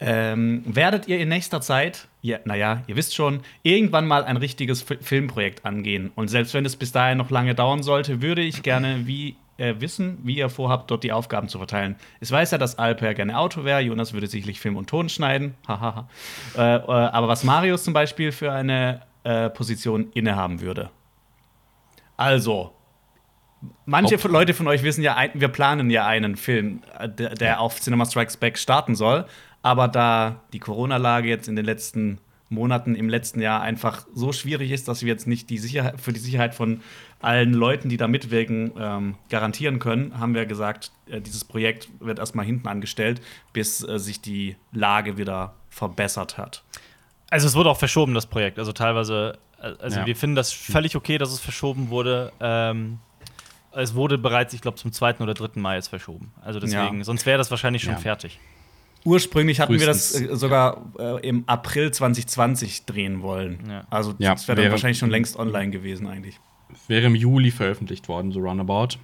Ähm, werdet ihr in nächster Zeit, ja, naja, ihr wisst schon, irgendwann mal ein richtiges Fi- Filmprojekt angehen? Und selbst wenn es bis dahin noch lange dauern sollte, würde ich gerne wie, äh, wissen, wie ihr vorhabt, dort die Aufgaben zu verteilen. Ich weiß ja, dass Alper gerne Auto wäre, Jonas würde sicherlich Film und Ton schneiden. Hahaha. äh, äh, aber was Marius zum Beispiel für eine äh, Position innehaben würde. Also, Manche Ob- Leute von euch wissen ja, wir planen ja einen Film, äh, der, der auf Cinema Strikes Back starten soll. Aber da die Corona-Lage jetzt in den letzten Monaten im letzten Jahr einfach so schwierig ist, dass wir jetzt nicht die Sicherheit, für die Sicherheit von allen Leuten, die da mitwirken, ähm, garantieren können, haben wir gesagt, äh, dieses Projekt wird erstmal hinten angestellt, bis äh, sich die Lage wieder verbessert hat. Also es wurde auch verschoben, das Projekt. Also teilweise, äh, also Ja. wir finden das völlig okay, dass es verschoben wurde. Ähm, es wurde bereits, ich glaube, zum zweiten oder dritten Mal jetzt verschoben. Also deswegen, Ja. sonst wäre das wahrscheinlich schon Ja. fertig. Ursprünglich hatten wir das äh, sogar äh, im April 2020 drehen wollen. Ja. Also Ja, das wäre dann wahrscheinlich schon längst online gewesen eigentlich. Wäre im Juli veröffentlicht worden, so roundabout.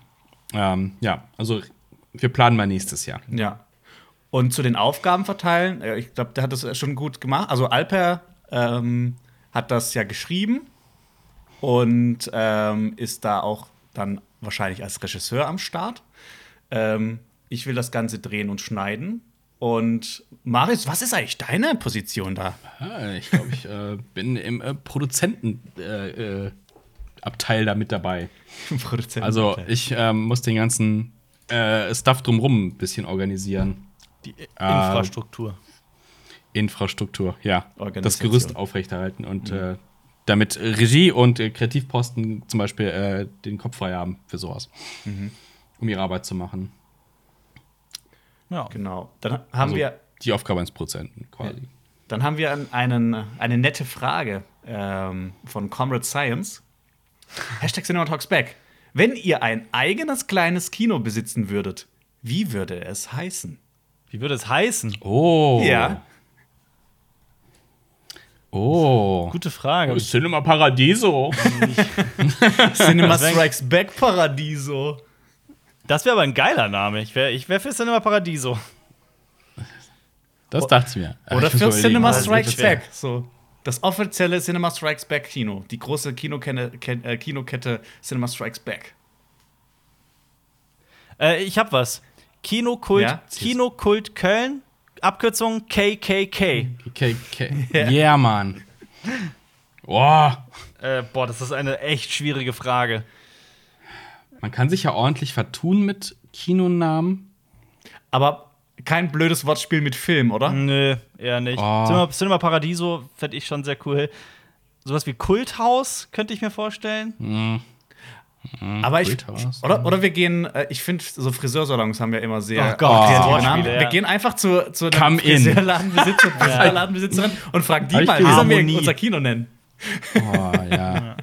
Ähm, ja, also wir planen mal nächstes Jahr. Ja. Und zu den Aufgaben verteilen, äh, ich glaube, der hat das schon gut gemacht. Also Alper ähm, hat das ja geschrieben und ähm, ist da auch dann wahrscheinlich als Regisseur am Start. Ähm, ich will das Ganze drehen und schneiden. Und Marius, was ist eigentlich deine Position da? Ah, ich glaube, ich äh, bin im äh, Produzentenabteil äh, äh, Abteil da mit dabei. Also ich ähm, muss den ganzen äh, Stuff drumrum ein bisschen organisieren. Die Ah. Infrastruktur. Infrastruktur, ja. Das. Gerüst aufrechterhalten und äh, damit Regie und äh, Kreativposten zum Beispiel äh, den Kopf frei haben für sowas. Um ihre Arbeit zu machen. Ja. Genau. Dann haben Also wir die Aufgabe eines Produzenten quasi. Dann haben wir einen, eine nette Frage ähm, von Comrade Science. Hashtag Cinema Talks Back. Wenn ihr ein eigenes kleines Kino besitzen würdet, wie würde es heißen? Wie würde es heißen? Oh. Ja. Oh. Gute Frage. Cinema Paradiso. Cinema Strikes Back Paradiso. Das wäre aber ein geiler Name. Ich wäre ich wär für Cinema Paradiso. Das dachte ich mir. Oder Ich für. Cinema Strikes. Back. So. Das offizielle Cinema Strikes Back Kino. Die große Kinokenne, Ken, äh, Kinokette Cinema Strikes Back. Äh, ich hab was. Kinokult, Ja? Kinokult Köln, Abkürzung KKK. Okay, okay. Yeah, Mann. Boah. Äh, boah, das ist eine echt schwierige Frage. Man kann sich ja ordentlich vertun mit Kinonamen. Aber kein blödes Wortspiel mit Film, oder? Nö, eher nicht. Oh. Cinema, Cinema Paradiso fände ich schon sehr cool. Sowas wie Kulthaus könnte ich mir vorstellen. Aber ich, Kulthaus. oder, oder wir gehen, äh, ich finde, so Friseursalons haben ja immer sehr Oh Gott, kreative Wortspiele, Namen. ja. Wir gehen einfach zu, zu einem. Friseurladenbesitzer, Friseurladenbesitzerin und fragen die mal, wie sollen wir unser Kino nennen? Oh, ja.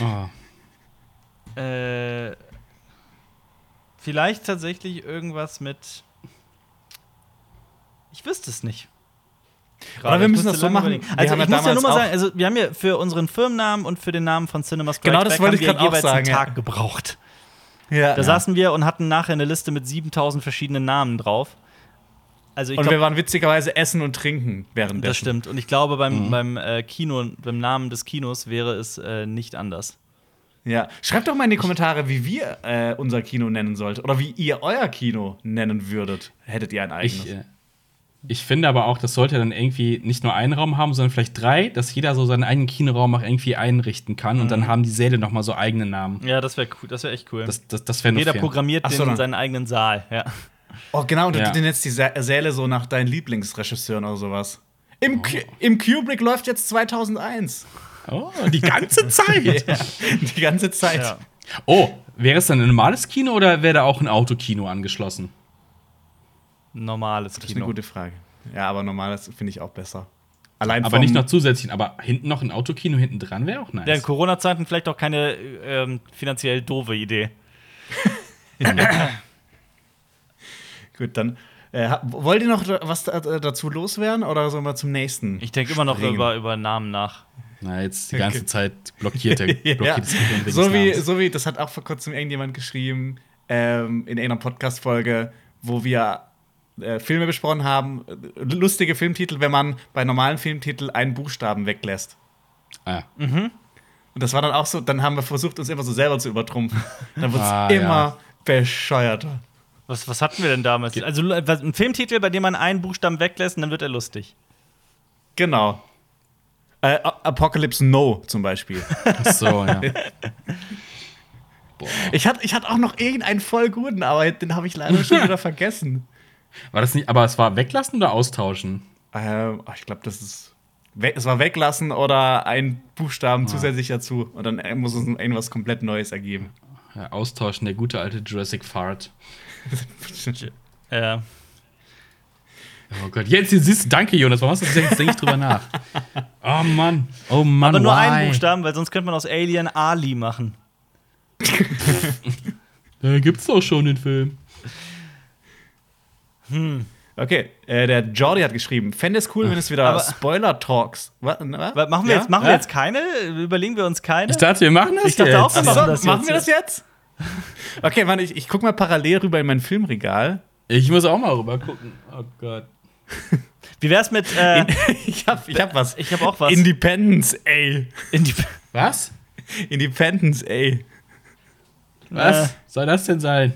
Oh. Äh, vielleicht tatsächlich irgendwas mit. Ich wüsste es nicht. Oder wir Ich müssen das so machen. überlegen. Wir Also haben ja ich muss ja nur mal sagen, also wir haben ja für unseren Firmennamen und für den Namen von Cinema Strikes Genau, das Back wollte haben ich wir grad auch jeweils einen sagen, ja. Tag gebraucht. Ja. Da saßen wir und hatten nachher eine Liste mit 7000 verschiedenen Namen drauf. Also ich und wir glaube, waren witzigerweise essen und trinken währenddessen. das stimmt. Und ich glaube, beim, beim äh, Kino, beim Namen des Kinos wäre es äh, nicht anders. Ja. Schreibt doch mal in die Kommentare, wie wir äh, unser Kino nennen sollten. Oder wie ihr euer Kino nennen würdet. Hättet ihr ein eigenes. Ich, äh, ich finde aber auch, das sollte dann irgendwie nicht nur einen Raum haben, sondern vielleicht drei, dass jeder so seinen eigenen Kinoraum auch irgendwie einrichten kann und dann haben die Säle noch mal so eigene Namen. Ja, das wäre cool. Das wäre echt cool. Das, das, das wäre nur Jeder fair. programmiert so, den, seinen eigenen Saal. Ja. Oh, genau, und Ja. du nennst die Sä- Säle so nach deinen Lieblingsregisseuren oder sowas. Oh. Im, Ku- Im Kubrick läuft jetzt 2001. Oh, die ganze Zeit. Ja, die ganze Zeit. Ja. Oh, wäre es dann ein normales Kino oder wäre da auch ein Autokino angeschlossen? Das Normales ist eine Kino. gute Frage. Ja, aber normales finde ich auch besser. Allein Aber nicht noch zusätzlich, aber hinten noch ein Autokino hinten dran wäre auch nice. Ja, in Corona-Zeiten vielleicht auch keine ähm, finanziell doofe Idee. Gut, dann. Äh, wollt ihr noch was äh, dazu loswerden oder sollen wir zum nächsten? Ich denke immer noch springen? über, über Namen nach. Na, jetzt die ganze Okay. Zeit blockiert der ja. das so, wie, so wie, das hat auch vor kurzem irgendjemand geschrieben ähm, in einer Podcast-Folge, wo wir äh, Filme besprochen haben. äh, Lustige Filmtitel, wenn man bei normalen Filmtiteln einen Buchstaben weglässt. Ah, Und das war dann auch so, dann haben wir versucht, uns immer so selber zu übertrumpfen. Dann wird es Ah, immer ja. bescheuerter. Was, was hatten wir denn damals? Also ein Filmtitel, bei dem man einen Buchstaben weglässt und dann wird er lustig. Genau. Äh, Apocalypse No zum Beispiel. ach so, ja. Boah. ich hatte ich hatte auch noch irgendeinen voll guten, aber den habe ich leider schon wieder vergessen. War das nicht, aber es war weglassen oder austauschen? Ähm, ach, ich glaube, das ist. We es war weglassen oder ein Buchstaben zusätzlich dazu. Und dann äh, muss es irgendwas komplett Neues ergeben. Ja, austauschen, der gute alte Jurassic Fart. Äh, Oh Gott, jetzt siehst du, danke Jonas, warum hast du das jetzt denke ich drüber nach? Oh Mann, oh Mann, aber nur why? einen Buchstaben, weil sonst könnte man aus Alien Ali machen. Da gibt's doch schon den Film. Okay, äh, der Jordi hat geschrieben: Fände es cool, wenn es wieder Aber- Spoiler-Talks. Machen wir, Ja? jetzt, machen Ja? wir jetzt keine? Überlegen wir uns keine? Ich dachte, wir machen das Ich dachte jetzt. auch, wir Ach machen so, das machen jetzt. wir das jetzt? Okay, warte, ich, ich guck mal parallel rüber in mein Filmregal. Ich muss auch mal rüber gucken. Oh Gott. Wie wär's mit. Äh, ich hab, ich hab was. ich habe auch was. Independence, ey. Indi Was? Independence, ey. Was Äh. soll das denn sein?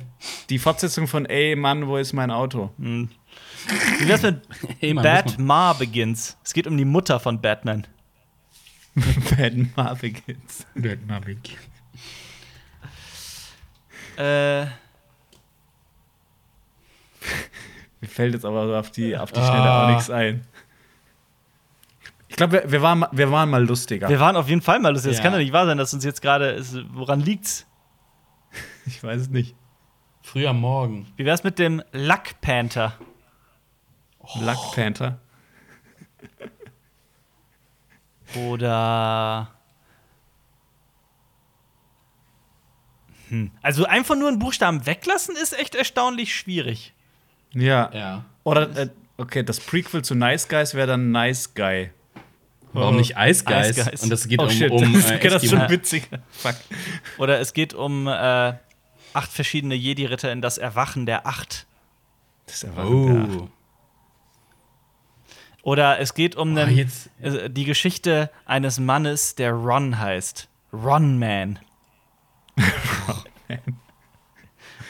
Die Fortsetzung von Ey, Mann, wo ist mein Auto? Wie wär's mit Hey, Mann, Bad Ma Begins? Es geht um die Mutter von Batman. Batman Begins. man- Äh, Mir fällt jetzt aber auf die, auf die Schnelle auch Ah. nichts ein. Ich glaube, wir, wir, waren, wir waren mal lustiger. wir waren auf jeden Fall mal lustig. Es Ja. kann doch nicht wahr sein, dass uns jetzt gerade. Woran liegt's? Ich weiß es nicht. Früh am Morgen. Wie wär's mit dem Luck Panther? Luck Panther. Oder. Hm. Also einfach nur einen Buchstaben weglassen ist echt erstaunlich schwierig. Ja. Ja. Oder, äh, okay, das Prequel zu Nice Guys wäre dann Nice Guy. Warum nicht Eisgeist? Ice Guys. Und das geht oh um, shit, um äh, okay, das ist schon witzig. Fuck. Oder es geht um äh, acht verschiedene Jedi-Ritter in das Erwachen der Acht. Das ist einfach ja. Oh. Oder es geht um Oh, einen, äh, die Geschichte eines Mannes, der Ron heißt. Ron Man.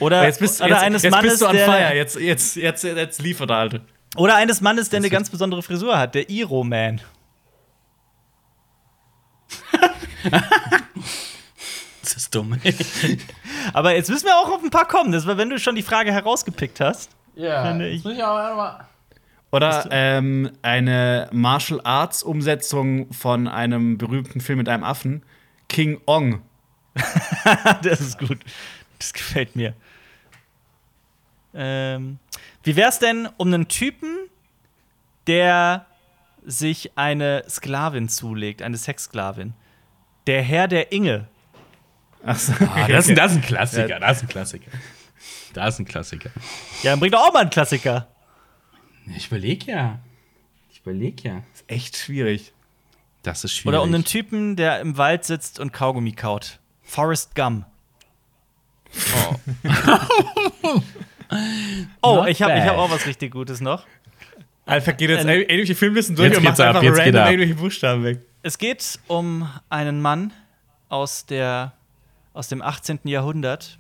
Oder, jetzt bist, oder jetzt, eines jetzt Mannes, bist du der, fire. Jetzt, jetzt, jetzt, jetzt liefert er, Alter. Oder eines Mannes, der eine ganz besondere Frisur hat, der Iro Man. Das ist dumm. Aber jetzt müssen wir auch auf ein paar kommen. Das war, wenn du schon die Frage herausgepickt hast. ja, Finde ich. ich aber mal. Oder ähm, eine Martial Arts Umsetzung von einem berühmten Film mit einem Affen. King Ong. das ist gut. Das gefällt mir. Ähm, wie wär's denn um einen Typen, der sich eine Sklavin zulegt, eine Sexsklavin? Der Herr der Inge. Achso. Ah, das, ist, das ist ein Klassiker. Das ist ein Klassiker. Das ist ein Klassiker. Ja, dann bring doch auch mal einen Klassiker. Ich überlege ja. Ich überlege ja. Echt schwierig. Das ist schwierig. Oder um einen Typen, der im Wald sitzt und Kaugummi kaut. Forrest Gump. Oh, oh Not ich habe ich hab auch was richtig Gutes noch. Alter, geht jetzt Äh, irgendwelche Filmlisten durch jetzt und macht ab, einfach jetzt geht random ab. irgendwelche Buchstaben weg. Es geht um einen Mann aus, der, aus dem 18. Jahrhundert,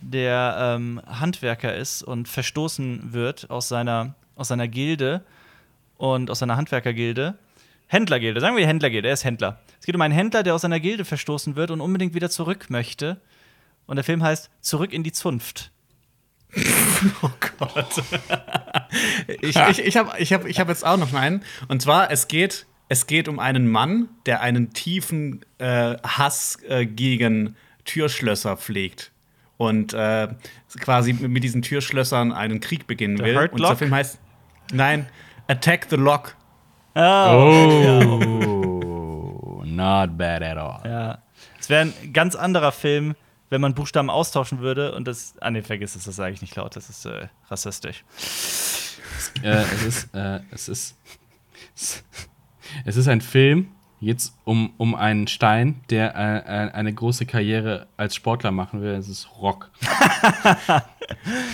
der ähm, Handwerker ist und verstoßen wird aus seiner, aus seiner Gilde und aus seiner Handwerkergilde. Händlergilde, sagen wir Händlergilde, er ist Händler. Es geht um einen Händler, der aus seiner Gilde verstoßen wird und unbedingt wieder zurück möchte. Und der Film heißt Zurück in die Zunft. Oh Gott. ich ich, ich habe ich hab, ich hab jetzt auch noch einen. Und zwar, es geht, es geht um einen Mann, der einen tiefen äh, Hass äh, gegen Türschlösser pflegt. Und äh, quasi mit diesen Türschlössern einen Krieg beginnen will. Und der? Film heißt, nein, Attack the Lock. Oh, not bad at all. Ja. Es wäre ein ganz anderer Film, wenn man Buchstaben austauschen würde und das. Ah, nee, vergiss es, das sage ich nicht laut, das ist äh, rassistisch. äh, es ist, äh, es ist, es ist ein Film jetzt um, um einen Stein, der äh, äh, eine große Karriere als Sportler machen will. Es ist Rock.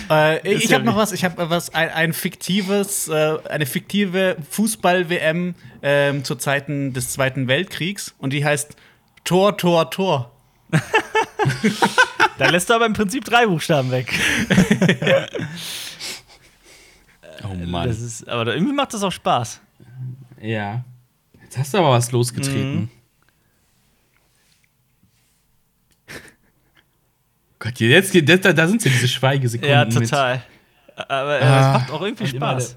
Äh, ich habe noch was, ich habe was, ein, ein fiktives, äh, eine fiktive Fußball-WM ähm, zu Zeiten des Zweiten Weltkriegs und die heißt Tor, Tor, Tor. Da lässt du aber im Prinzip drei Buchstaben weg. Oh Mann. Das ist, aber irgendwie macht das auch Spaß. ja. Jetzt hast du aber was losgetreten. Gott, jetzt, jetzt da, da sind ja diese Schweigesekunden. Ja, mit- total. Aber äh, Ah. es macht auch irgendwie Spaß.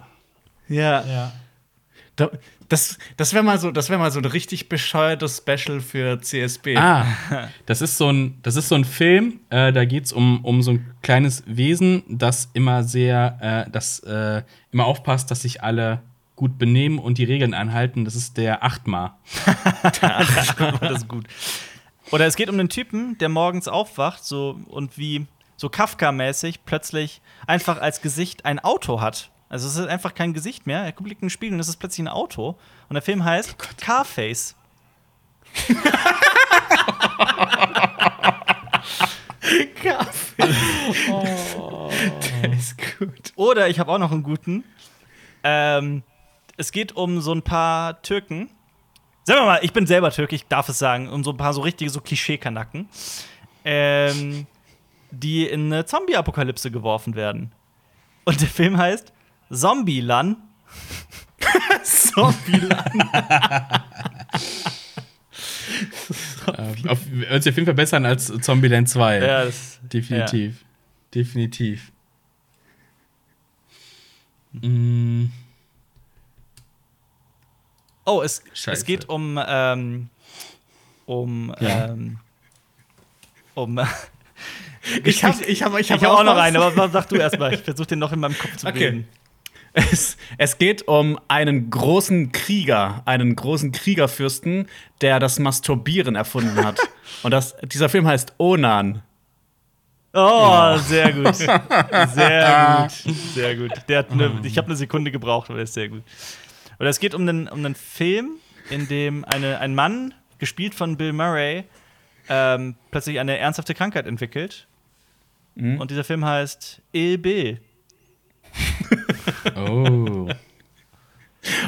Ja. Ja. Da, das das wäre mal, so, das wär mal so ein richtig bescheuertes Special für CSB. Ah, das ist so ein, das ist so ein Film, äh, da geht es um, um so ein kleines Wesen, das immer sehr, äh, das äh, immer aufpasst, dass sich alle gut benehmen und die Regeln einhalten. Das ist der Achtmar. das ist gut. Oder es geht um einen Typen, der morgens aufwacht so, und wie so Kafka-mäßig plötzlich einfach als Gesicht ein Auto hat. Also es ist einfach kein Gesicht mehr. Er guckt in den Spiegel und es ist plötzlich ein Auto. Und der Film heißt Carface. Der ist gut. Oder ich habe auch noch einen guten. Ähm, es geht um so ein paar Türken. Sagen wir mal, ich bin selber Türke, ich darf es sagen. Um so ein paar so richtige so Klischee-Kanacken. Ähm, die in eine Zombie-Apokalypse geworfen werden. Und der Film heißt Zombieland. Zombieland. Äh, auf, wird sich auf jeden Fall besser an als Zombieland 2. Ja, das, Definitiv. Definitiv. Mm, Oh, es, es geht um ähm, um Ja. ähm, um Ich habe ich hab, ich ich hab habe auch noch einen, aber sag du erst mal. Ich versuche den noch in meinem Kopf zu Okay. bilden. Es, es geht um einen großen Krieger, einen großen Kriegerfürsten, der das Masturbieren erfunden hat. Und das, dieser Film heißt Onan. Oh, sehr gut. Sehr gut. Sehr gut. Ne, ich habe eine Sekunde gebraucht, aber der ist sehr gut. Oder es geht um einen, um einen Film, in dem eine, ein Mann, gespielt von Bill Murray, ähm, plötzlich eine ernsthafte Krankheit entwickelt. Und dieser Film heißt Il Bill. oh.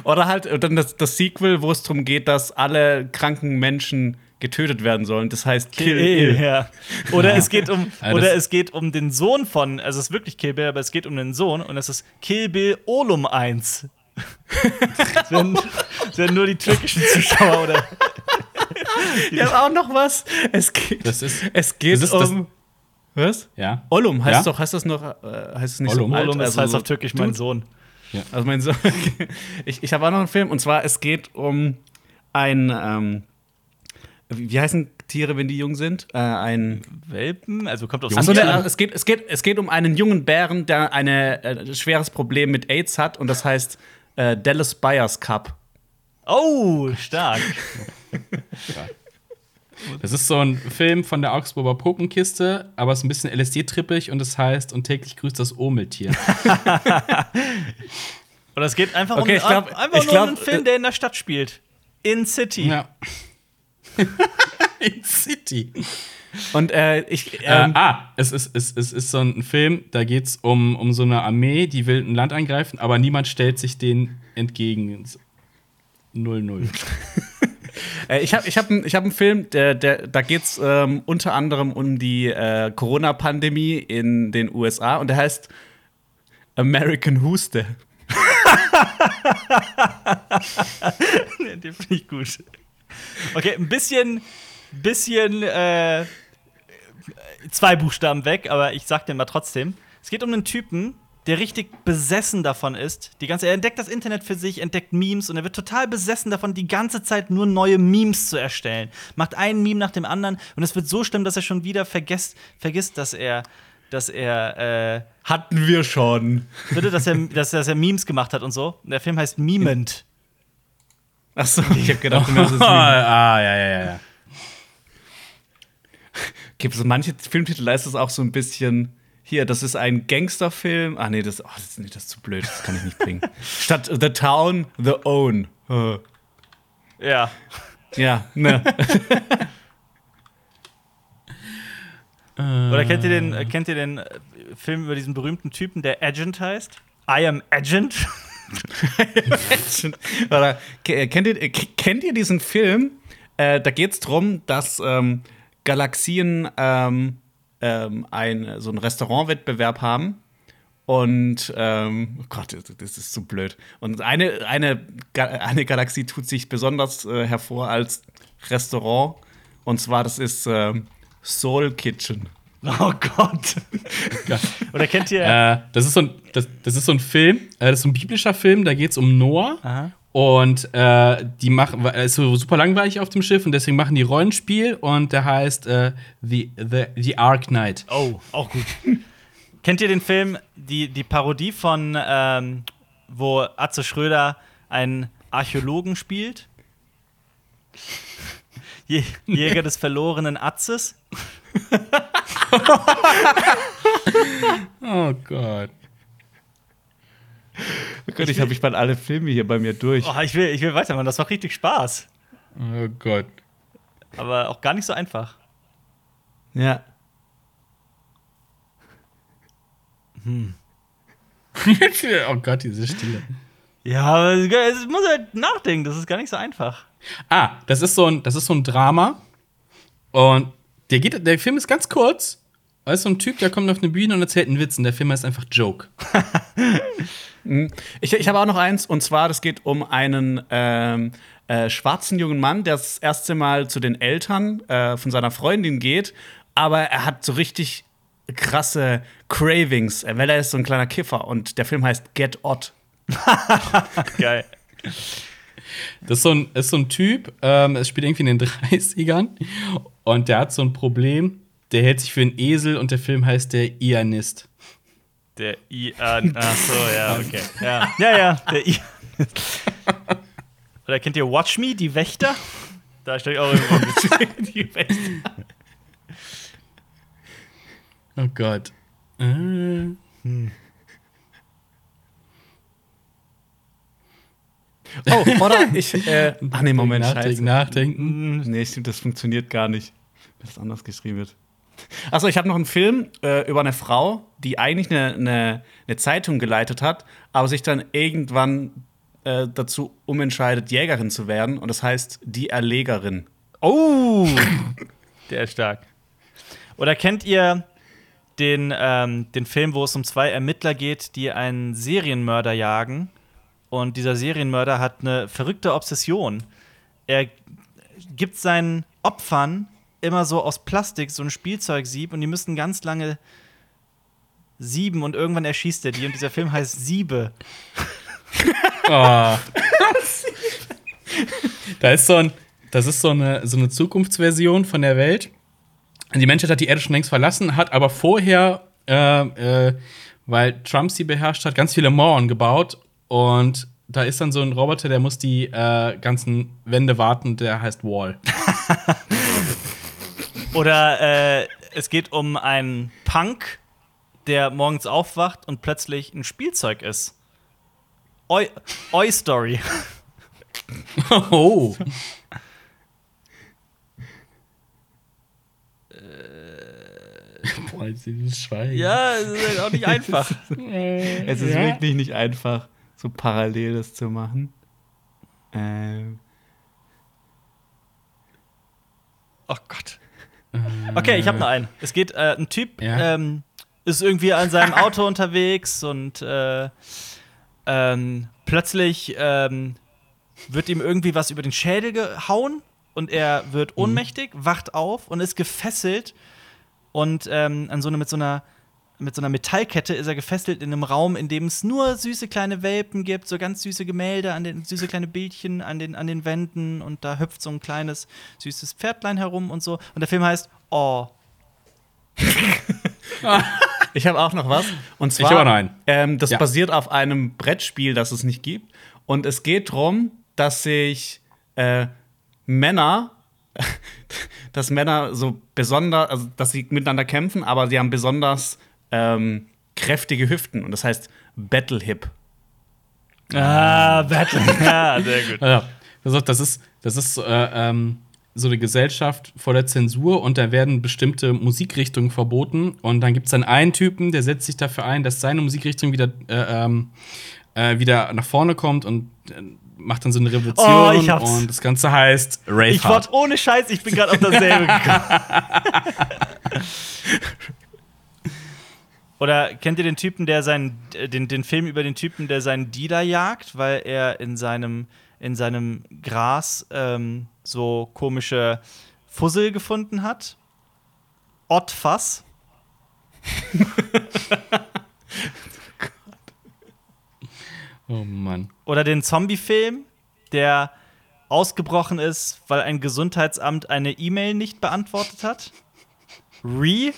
Oder halt und dann das, das Sequel, wo es darum geht, dass alle kranken Menschen getötet werden sollen. Das heißt Kill Ill. Ja. Oder es geht um Ja, oder das- es geht um den Sohn von, also es ist wirklich Kill Bill, aber es geht um den Sohn und es ist Kill Bill Olum 1. das, werden, das werden nur die türkischen Zuschauer oder Ich hab auch noch was. Es geht, Das ist- es geht das ist das- um. Was? Ja. Ollum heißt Ja? doch, heißt das noch, äh, heißt es nicht Ollum. so alt? Olum Also heißt auf Türkisch mein Dude? Sohn. Also mein Sohn. ich ich habe auch noch einen Film und zwar es geht um ein ähm, wie heißen Tiere, wenn die jung sind? Äh, ein Welpen, also kommt aus Achso, der, es, geht, es, geht, es geht um einen jungen Bären, der ein äh, schweres Problem mit AIDS hat und das heißt äh, Dallas Buyers Cup. Oh, stark. Das ist so ein Film von der Augsburger Puppenkiste, aber es ist ein bisschen LSD-trippig und es heißt Und täglich grüßt das Omeltier. Und es geht einfach Okay, um, ich glaub- einfach ich nur glaub, um einen Film, äh, der in der Stadt spielt. In City. ja. In City. Und äh, ich. Äh, Ähm, ah, es ist, es, es ist so ein Film, da geht es um, um so eine Armee, die will ein Land angreifen, aber niemand stellt sich denen entgegen. 0-0. Äh, ich habe ich hab, ich hab einen Film, der, der, da geht es ähm, unter anderem um die äh, Corona-Pandemie in den USA und der heißt American Huste. Den finde ich gut. Okay, ein bisschen, bisschen, äh, zwei Buchstaben weg, aber ich sag den mal trotzdem. Es geht um einen Typen, der richtig besessen davon ist. Die ganze, er entdeckt das Internet für sich, entdeckt Memes und er wird total besessen davon, die ganze Zeit nur neue Memes zu erstellen. Macht einen Meme nach dem anderen und es wird so schlimm, dass er schon wieder vergesst, vergisst, dass er, dass er, äh, Hatten wir schon. bitte, dass er, dass, dass er Memes gemacht hat und so. Der Film heißt Memend. Achso, ich habe gedacht, du es ah, ah, ja, ja, ja. Gibt es manche Filmtitel, da ist es auch so ein bisschen. Hier, das ist ein Gangsterfilm. Ah, nee, das, oh, das, nee, das ist zu blöd, das kann ich nicht bringen. Statt The Town, The Own. Äh, Ja. Ja, ne. Oder kennt ihr den, äh, kennt ihr den äh, Film über diesen berühmten Typen, der Agent heißt? I am Agent? Oder, ke- kennt, ihr, kennt ihr diesen Film? Äh, da geht es darum, dass ähm, Galaxien ähm, ähm, ein, so einen Restaurantwettbewerb haben. Und, ähm, oh Gott, das- ist so blöd. Und eine, eine, eine Galaxie tut sich besonders äh, hervor als Restaurant. Und zwar, das ist ähm, Soul Kitchen. Oh Gott. Oder kennt ihr. Äh, das, ist so ein, das, das ist so ein Film, äh, das ist so ein biblischer Film, da geht es um Noah. Aha. Und äh, die machen, es ist so super langweilig auf dem Schiff und deswegen machen die Rollenspiel und der heißt äh, The, The, The Ark Knight. Oh, auch gut. kennt ihr den Film, die, die Parodie von, ähm, wo Atze Schröder einen Archäologen spielt? Jäger des verlorenen Atzes? Oh Gott. Oh Gott, ich habe ich bald alle Filme hier bei mir durch. Oh, ich will, ich will weitermachen, das macht richtig Spaß. Oh Gott. Aber auch gar nicht so einfach. Ja. oh Gott, diese Stille. Ja, aber es muss halt nachdenken, das ist gar nicht so einfach. Ah, das ist so ein, das ist so ein Drama. Und der, geht, der Film ist ganz kurz. Da ist so ein Typ, der kommt auf eine Bühne und erzählt einen Witz und der Film heißt einfach Joke. Ich, ich habe auch noch eins, und zwar, das geht um einen ähm, äh, schwarzen jungen Mann, der das erste Mal zu den Eltern äh, von seiner Freundin geht, aber er hat so richtig krasse Cravings, weil er ist so ein kleiner Kiffer und der Film heißt Get Odd. Geil. Das ist so ein, ist so ein Typ, ähm, es spielt irgendwie in den 30ern und der hat so ein Problem, der hält sich für einen Esel und der Film heißt der Ianist. Der I. Äh, ach so, ja, okay. Ja, ja, ja der I. Oder kennt ihr Watch Me, die Wächter? Da steckt auch irgendwo die Wächter. Oh Gott. Äh, Oh, oder ich. Äh, ach nee, Moment, nachdenken, nachdenken. Nee, stimmt, das funktioniert gar nicht, wenn das anders geschrieben wird. Achso, ich habe noch einen Film äh, über eine Frau, die eigentlich eine, eine, eine Zeitung geleitet hat, aber sich dann irgendwann äh, dazu umentscheidet, Jägerin zu werden. Und das heißt die Erlegerin. Oh! Der ist stark. Oder kennt ihr den, ähm, den Film, wo es um zwei Ermittler geht, die einen Serienmörder jagen? Und dieser Serienmörder hat eine verrückte Obsession. Er gibt seinen Opfern immer so aus Plastik so ein Spielzeugsieb und die müssen ganz lange sieben und irgendwann erschießt er die und dieser Film heißt Siebe. Oh. da ist so ein, das ist so eine, so eine Zukunftsversion von der Welt. Die Menschheit hat die Erde schon längst verlassen, hat aber vorher, äh, äh, weil Trump sie beherrscht hat, ganz viele Mauern gebaut. Und da ist dann so ein Roboter, der muss die äh, ganzen Wände warten, der heißt Wall. Oder äh, es geht um einen Punk, der morgens aufwacht und plötzlich ein Spielzeug ist. Oi, Oi Story. Oh. Boah, jetzt dieses Schweigen. Ja, es ist halt auch nicht einfach. Es ist Ja. wirklich nicht einfach, so parallel das zu machen. Ähm, Oh Gott. Okay, ich habe noch einen. Es geht, äh, ein Typ Ja. ähm, ist irgendwie an seinem Auto unterwegs und äh, ähm, plötzlich ähm, wird ihm irgendwie was über den Schädel gehauen und er wird ohnmächtig, wacht auf und ist gefesselt und ähm, an so eine, mit so einer mit so einer Metallkette ist er gefesselt in einem Raum, in dem es nur süße kleine Welpen gibt, so ganz süße Gemälde, an den, süße kleine Bildchen an den, an den Wänden und da hüpft so ein kleines süßes Pferdlein herum und so. Und der Film heißt Oh. Ich habe auch noch was. Und zwar, hab auch noch einen. Ähm, das Ja. basiert auf einem Brettspiel, das es nicht gibt. Und es geht darum, dass sich äh, Männer, dass Männer so besonders, also dass sie miteinander kämpfen, aber sie haben besonders ähm, kräftige Hüften. Und das heißt Battle Hip. Ah, Battle. ja, sehr gut. Auf, das ist, das ist äh, ähm, so eine Gesellschaft voller Zensur und da werden bestimmte Musikrichtungen verboten. Und dann gibt es dann einen Typen, der setzt sich dafür ein, dass seine Musikrichtung wieder, äh, ähm, äh, wieder nach vorne kommt und äh, macht dann so eine Revolution. Oh, ich hab's. Und das Ganze heißt Rave Ich wollte ohne Scheiß, ich bin gerade auf dasselbe gekommen. Oder kennt ihr den Typen, der seinen, äh, den, den Film über den Typen, der seinen Dealer jagt, weil er in seinem, in seinem Gras ähm, so komische Fussel gefunden hat? Odd Fass. Oh Mann. Oder den Zombie-Film, der ausgebrochen ist, weil ein Gesundheitsamt eine E-Mail nicht beantwortet hat. Re?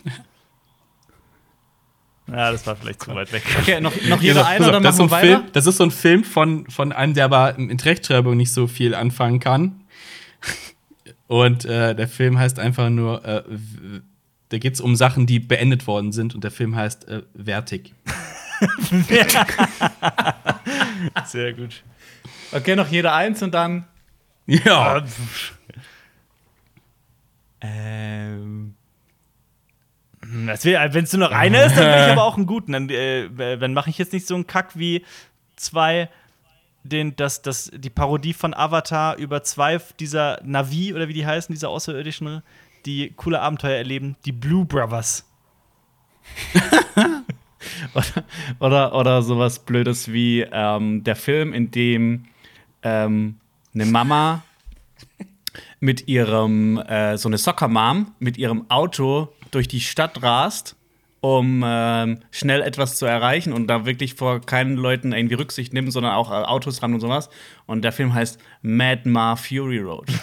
Ja, das war vielleicht zu weit weg. Okay, noch, noch jeder pass einer oder das, ist machen so wir ein weiter? Film, das ist so ein Film von, von einem, der aber in Rechtschreibung nicht so viel anfangen kann. Und äh, der Film heißt einfach nur, äh, da geht es um Sachen, die beendet worden sind. Und der Film heißt äh, Vertig. Sehr gut. Okay, noch jeder eins und dann. Ja. Ähm, Wenn es nur noch einer ist, dann will ich aber auch einen guten. Dann, äh, dann mache ich jetzt nicht so einen Kack wie zwei, den, das, das, die Parodie von Avatar über zwei dieser Navi oder wie die heißen, diese Außerirdischen, die coole Abenteuer erleben, die Blue Brothers. oder, oder, oder sowas Blödes wie ähm, der Film, in dem ähm, eine Mama mit ihrem, äh, so eine Soccer-Mom mit ihrem Auto durch die Stadt rast, um ähm, schnell etwas zu erreichen und da wirklich vor keinen Leuten irgendwie Rücksicht nimmt, sondern auch äh, Autos ran und sowas. Und der Film heißt Mad Ma Fury Road.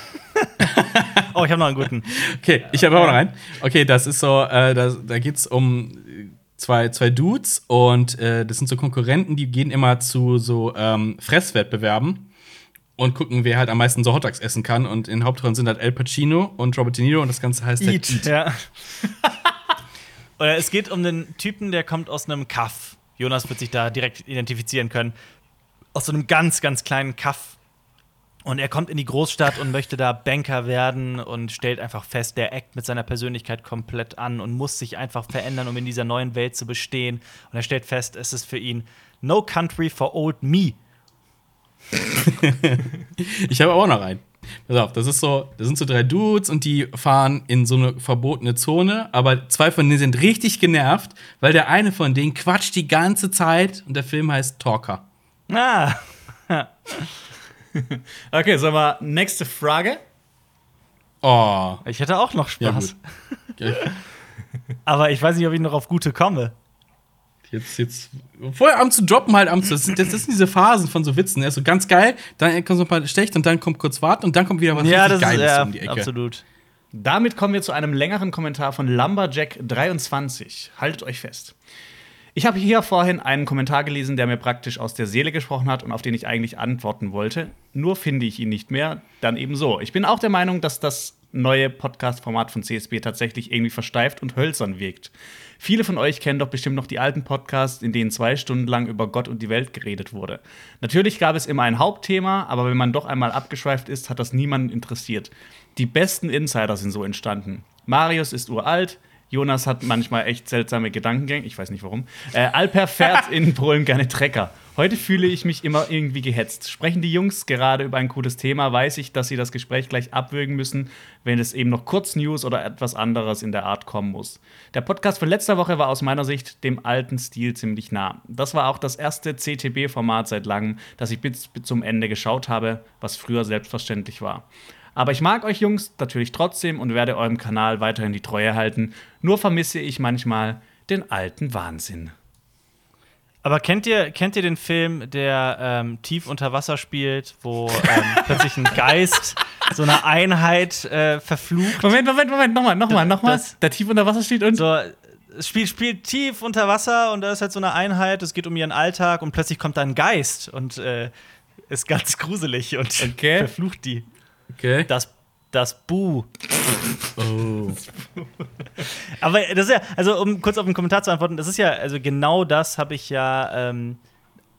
Oh, ich habe noch einen guten. Okay, ich habe auch noch einen. Okay, das ist so, äh, da, da geht es um zwei, zwei Dudes und äh, das sind so Konkurrenten, die gehen immer zu so ähm, Fresswettbewerben und gucken, wer halt am meisten so Hotdogs essen kann. Und in Hauptrollen sind halt El Pacino und Robert De Niro und das Ganze heißt halt Eat. Ja. Oder es geht um den Typen, der kommt aus einem Kaff. Jonas wird sich da direkt identifizieren können. Aus so einem ganz, ganz kleinen Kaff. Und er kommt in die Großstadt und möchte da Banker werden und stellt einfach fest, der eckt mit seiner Persönlichkeit komplett an und muss sich einfach verändern, um in dieser neuen Welt zu bestehen. Und er stellt fest, es ist für ihn No Country for Old Me. Ich habe auch noch einen. Pass auf, das ist so, das sind so drei Dudes und die fahren in so eine verbotene Zone, aber zwei von denen sind richtig genervt, weil der eine von denen quatscht die ganze Zeit und der Film heißt Talker. Ah, Okay, sagen wir, nächste Frage. Oh. ich hätte auch noch Ja, Spaß. gut. Aber ich weiß nicht, ob ich noch auf gute komme. Jetzt, jetzt, vorher am zu droppen halt am zu. Das sind, das sind diese Phasen von so Witzen. Er ist so ganz geil, dann kommt so ein paar schlecht und dann kommt kurz warten und dann kommt wieder was Ja, richtig das ist Geiles ja, um die Ecke. absolut. Damit kommen wir zu einem längeren Kommentar von Lumberjack23. Haltet euch fest. Ich habe hier vorhin einen Kommentar gelesen, der mir praktisch aus der Seele gesprochen hat und auf den ich eigentlich antworten wollte. Nur finde ich ihn nicht mehr. Dann eben so. Ich bin auch der Meinung, dass das neue Podcast-Format von CSB tatsächlich irgendwie versteift und hölzern wirkt. Viele von euch kennen doch bestimmt noch die alten Podcasts, in denen zwei Stunden lang über Gott und die Welt geredet wurde. Natürlich gab es immer ein Hauptthema, aber wenn man doch einmal abgeschweift ist, hat das niemanden interessiert. Die besten Insider sind so entstanden. Marius ist uralt, Jonas hat manchmal echt seltsame Gedankengänge, ich weiß nicht warum. Äh, Alper fährt in Polen gerne Trecker. Heute fühle ich mich immer irgendwie gehetzt. Sprechen die Jungs gerade über ein cooles Thema, weiß ich, dass sie das Gespräch gleich abwürgen müssen, wenn es eben noch Kurznews oder etwas anderes in der Art kommen muss. Der Podcast von letzter Woche war aus meiner Sicht dem alten Stil ziemlich nah. Das war auch das erste CTB-Format seit langem, das ich bis, bis zum Ende geschaut habe, was früher selbstverständlich war. Aber ich mag euch Jungs natürlich trotzdem und werde eurem Kanal weiterhin die Treue halten. Nur vermisse ich manchmal den alten Wahnsinn. Aber kennt ihr, kennt ihr den Film, der ähm, tief unter Wasser spielt, wo ähm, plötzlich ein Geist so eine Einheit äh, verflucht? Moment, Moment, Moment, nochmal, nochmal, nochmal. Der tief unter Wasser steht und. So, es spielt, spielt tief unter Wasser und da ist halt so eine Einheit, es geht um ihren Alltag und plötzlich kommt da ein Geist und äh, ist ganz gruselig und Okay. verflucht die. Okay. Das, das Bu. Oh. Aber das ist ja, also um kurz auf den Kommentar zu antworten, das ist ja, also genau das habe ich ja ähm,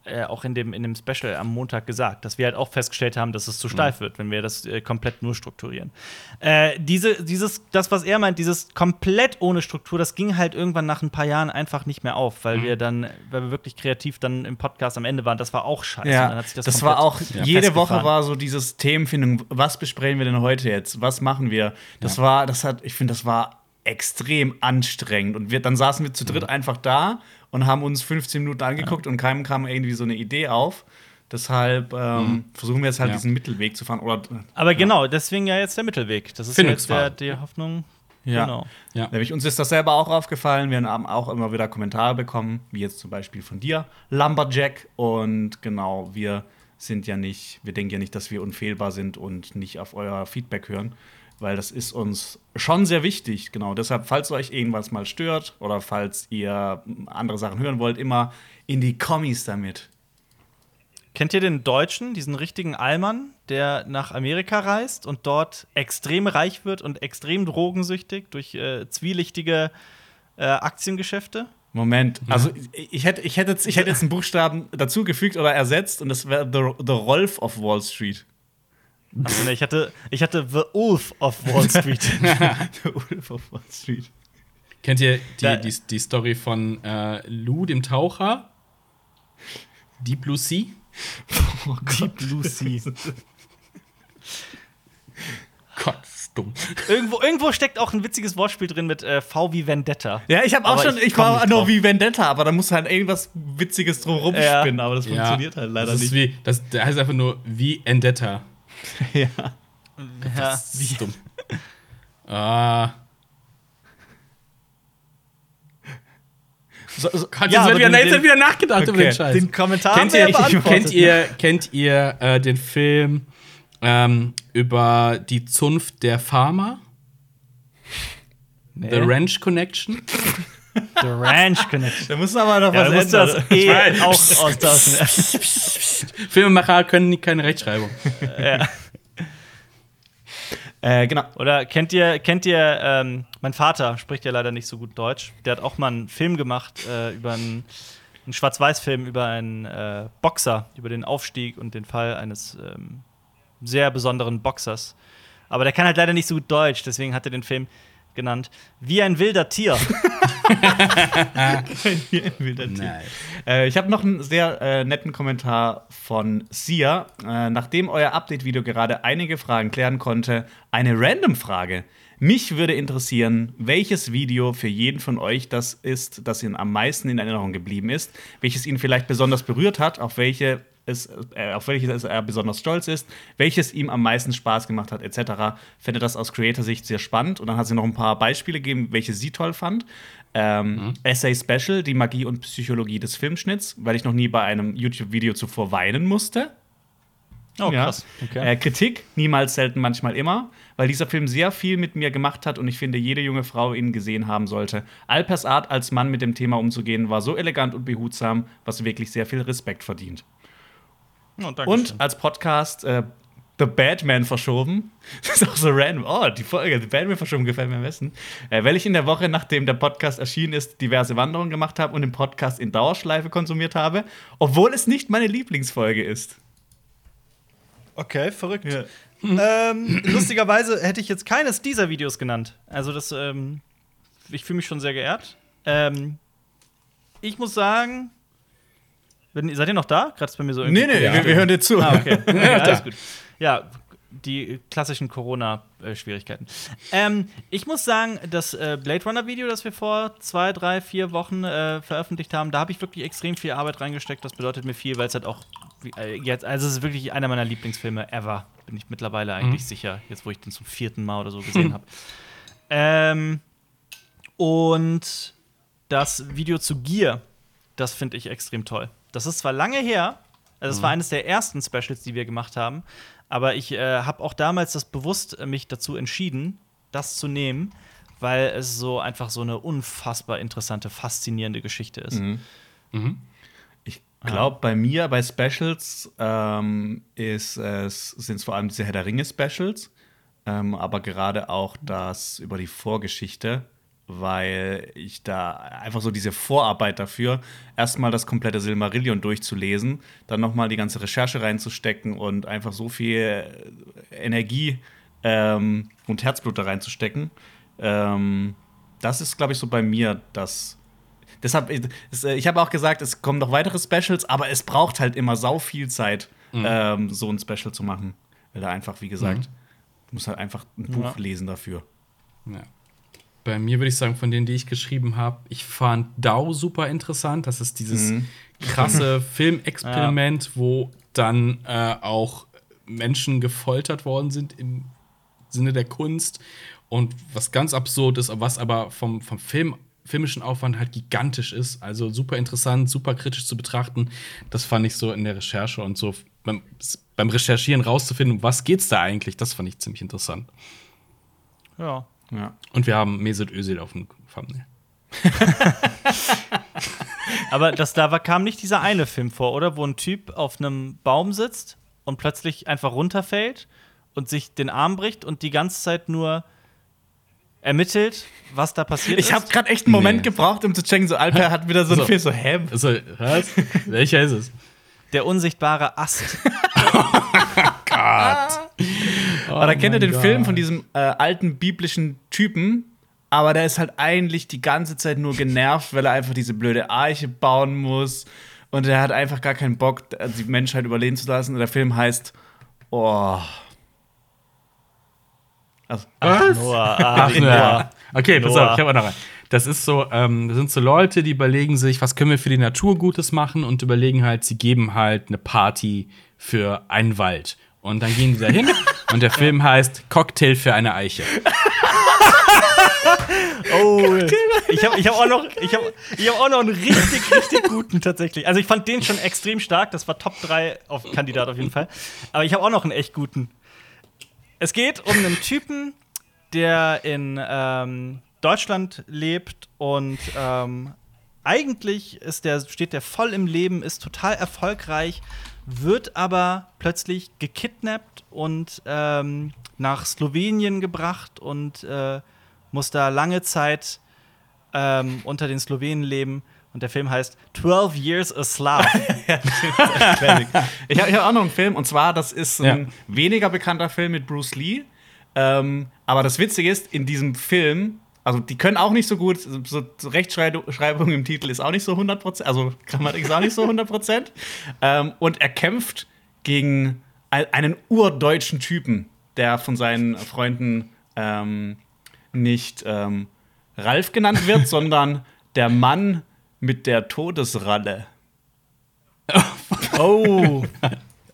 äh, auch in dem, in dem Special am Montag gesagt, dass wir halt auch festgestellt haben, dass es zu steif wird, wenn wir das äh, komplett nur strukturieren. Äh, diese, dieses, das, was er meint, dieses komplett ohne Struktur, das ging halt irgendwann nach ein paar Jahren einfach nicht mehr auf, weil wir dann, weil wir wirklich kreativ dann im Podcast am Ende waren, das war auch scheiße. Ja, das, das war auch, Ja. jede Woche war so dieses Themenfindung, was besprechen wir denn heute jetzt? Was machen wir? Das war, das hat, ich finde, das war extrem anstrengend. Und wir, dann saßen wir zu dritt Mhm. einfach da und haben uns 15 Minuten angeguckt und keinem kam irgendwie so eine Idee auf. Deshalb ähm, versuchen wir jetzt halt Ja. diesen Mittelweg zu fahren. Oder, Aber genau, deswegen ja jetzt der Mittelweg. Das ist ja jetzt der, die Hoffnung. Ja. Genau. Ja. Nämlich uns ist das selber auch aufgefallen. Wir haben auch immer wieder Kommentare bekommen, wie jetzt zum Beispiel von dir, Lumberjack. Und genau, wir sind ja nicht, wir denken ja nicht, dass wir unfehlbar sind und nicht auf euer Feedback hören, weil das ist uns schon sehr wichtig. Genau, deshalb, falls euch irgendwas mal stört oder falls ihr andere Sachen hören wollt, immer in die Kommis damit. Kennt ihr den Deutschen, diesen richtigen Allmann, der nach Amerika reist und dort extrem reich wird und extrem drogensüchtig durch äh, zwielichtige äh, Aktiengeschäfte? Moment, also ich, hätte, ich, hätte jetzt, ich hätte jetzt einen Buchstaben dazugefügt oder ersetzt und das wäre the, the Rolf of Wall Street. Achso, nee, ich hatte, ich hatte The Wolf of Wall Street. The Wolf of Wall Street. Kennt ihr die, Da- die, die Story von äh, Lou, dem Taucher? Deep Blue Sea? Deep Blue Sea. Gott, dumm. Irgendwo, irgendwo steckt auch ein witziges Wortspiel drin mit äh, V wie Vendetta. Ja, ich habe auch Aber schon, ich ich, war nur wie Vendetta, aber da muss halt irgendwas Witziges drumherum Ja. spinnen, aber das funktioniert halt leider das ist nicht. Wie, das, der heißt einfach nur wie Endetta. ja. Ja, Das ist dumm. Ah. So, so, Ja, jetzt, aber wird wieder, den- jetzt wieder nachgedacht über Okay. den Scheiß. den Kommentar kennt, ihr, ja beantwortet. kennt ihr, kennt ihr äh, den Film ähm, über die Zunft der Farmer? Nee. The Ranch Connection? The Ranch Connection. da muss aber noch Ja, was du musst das ändern. eh weiß. auch austauschen. Filmemacher können keine Rechtschreibung. ja. Äh, genau. Oder kennt ihr, kennt ihr, ähm, mein Vater spricht ja leider nicht so gut Deutsch. Der hat auch mal einen Film gemacht äh, über einen, einen Schwarz-Weiß-Film über einen äh, Boxer, über den Aufstieg und den Fall eines ähm, sehr besonderen Boxers. Aber der kann halt leider nicht so gut Deutsch, deswegen hat er den Film genannt. Wie ein wilder Tier. Wie ein wilder Tier. Nice. Äh, ich habe noch einen sehr äh, netten Kommentar von Sia. Äh, nachdem euer Update-Video gerade einige Fragen klären konnte, eine Random-Frage. Mich würde interessieren, welches Video für jeden von euch das ist, das Ihnen am meisten in Erinnerung geblieben ist, welches ihn vielleicht besonders berührt hat, auf welche es, äh, auf welches er besonders stolz ist, welches ihm am meisten Spaß gemacht hat, etc. Fände das aus Creator-Sicht sehr spannend. Und dann hat sie noch ein paar Beispiele gegeben, welche sie toll fand. Ähm, Essay Special, die Magie und Psychologie des Filmschnitts, weil ich noch nie bei einem YouTube-Video zuvor weinen musste. Oh, Ja. krass. Äh, Kritik, niemals, selten, manchmal immer, weil dieser Film sehr viel mit mir gemacht hat und ich finde, jede junge Frau ihn gesehen haben sollte. Alpers Art, als Mann mit dem Thema umzugehen, war so elegant und behutsam, was wirklich sehr viel Respekt verdient. Oh, Und als Podcast äh, The Batman verschoben. Das ist auch so random. Oh, die Folge The Batman verschoben gefällt mir am besten. Äh, weil ich in der Woche, nachdem der Podcast erschienen ist, diverse Wanderungen gemacht habe und den Podcast in Dauerschleife konsumiert habe, obwohl es nicht meine Lieblingsfolge ist. Okay, verrückt. Ähm, lustigerweise hätte ich jetzt keines dieser Videos genannt. Also das, ähm, ich fühle mich schon sehr geehrt. Ähm, ich muss sagen, wenn, seid ihr noch da? Gerade ist bei mir so irgendwie. Nee, nee, Ja. wir, wir hören dir zu. Ah, okay. ja, alles gut. Ja, die klassischen Corona-Schwierigkeiten. Ähm, ich muss sagen, das äh, Blade Runner-Video, das wir vor zwei, drei, vier Wochen äh, veröffentlicht haben, da habe ich wirklich extrem viel Arbeit reingesteckt. Das bedeutet mir viel, weil es halt auch äh, jetzt, also es ist wirklich einer meiner Lieblingsfilme ever. Bin ich mittlerweile eigentlich sicher, jetzt wo ich den zum vierten Mal oder so gesehen habe. Ähm, und das Video zu Gear, das finde ich extrem toll. Das ist zwar lange her, also es war eines der ersten Specials, die wir gemacht haben, aber ich äh, habe auch damals das bewusst äh, mich dazu entschieden, das zu nehmen, weil es so einfach so eine unfassbar interessante, faszinierende Geschichte ist. Ich glaube, bei mir, bei Specials, ähm, sind es vor allem diese Herr der Ringe-Specials, ähm, aber gerade auch das über die Vorgeschichte, weil ich da einfach so diese Vorarbeit dafür, erstmal das komplette Silmarillion durchzulesen, dann nochmal die ganze Recherche reinzustecken und einfach so viel Energie ähm, und Herzblut da reinzustecken. Ähm, das ist, glaube ich, so bei mir das Deshalb, es, äh, ich habe auch gesagt, es kommen noch weitere Specials, aber es braucht halt immer sau viel Zeit, ähm, so ein Special zu machen. Weil da einfach, wie gesagt, du musst halt einfach ein Buch Ja. lesen dafür. Ja. Bei mir würde ich sagen, von denen, die ich geschrieben habe, ich fand DAO super interessant. Das ist dieses krasse Filmexperiment, wo dann äh, auch Menschen gefoltert worden sind im Sinne der Kunst. Und was ganz absurd ist, was aber vom, vom Film, filmischen Aufwand halt gigantisch ist. Also super interessant, super kritisch zu betrachten. Das fand ich so in der Recherche und so beim, beim Recherchieren rauszufinden, was geht's da eigentlich, das fand ich ziemlich interessant. Ja. Ja. Und wir haben Mesut Özil auf dem Thumbnail. Aber das, da war, kam nicht dieser eine Film vor, oder? Wo ein Typ auf einem Baum sitzt und plötzlich einfach runterfällt und sich den Arm bricht und die ganze Zeit nur ermittelt, was da passiert Ich ist. habe gerade echt einen Moment Nee. gebraucht, um zu checken, so Alper hat wieder so ein So. Film, so, hä? Also, was? Welcher ist es? Der unsichtbare Ast. Aber da kennt ihr den Gott. Film von diesem äh, alten biblischen Typen, aber der ist halt eigentlich die ganze Zeit nur genervt, weil er einfach diese blöde Arche bauen muss. Und er hat einfach gar keinen Bock, die Menschheit überleben zu lassen. Und der Film heißt, oh. Also, Noah, ah, Ja. Noah. Okay, pass Noah. auf, ich habe auch noch einen. Das ist so, ähm, das sind so Leute, die überlegen sich, was können wir für die Natur Gutes machen und überlegen halt, sie geben halt eine Party für einen Wald. Und dann gehen die da hin und der Film heißt Cocktail für eine Eiche. Oh, ich habe ich hab auch noch, ich hab, ich hab auch noch einen richtig, richtig guten tatsächlich. Also ich fand den schon extrem stark. Das war Top 3 auf Kandidat auf jeden Fall. Aber ich habe auch noch einen echt guten. Es geht um einen Typen, der in ähm, Deutschland lebt und ähm, eigentlich ist der, steht der voll im Leben, ist total erfolgreich, wird aber plötzlich gekidnappt und ähm, nach Slowenien gebracht und äh, muss da lange Zeit ähm, unter den Slowenen leben. Und der Film heißt 12 Years a Slav. Ich habe hab auch noch einen Film, und zwar, das ist ein Ja. weniger bekannter Film mit Bruce Lee. Ähm, aber das Witzige ist, in diesem Film Also, die können auch nicht so gut. So, Rechtschreibung im Titel ist auch nicht so 100%. Also, Grammatik ist auch nicht so 100%. ähm, und er kämpft gegen einen urdeutschen Typen, der von seinen Freunden ähm, nicht ähm, Ralf genannt wird, sondern der Mann mit der Todesralle. Oh.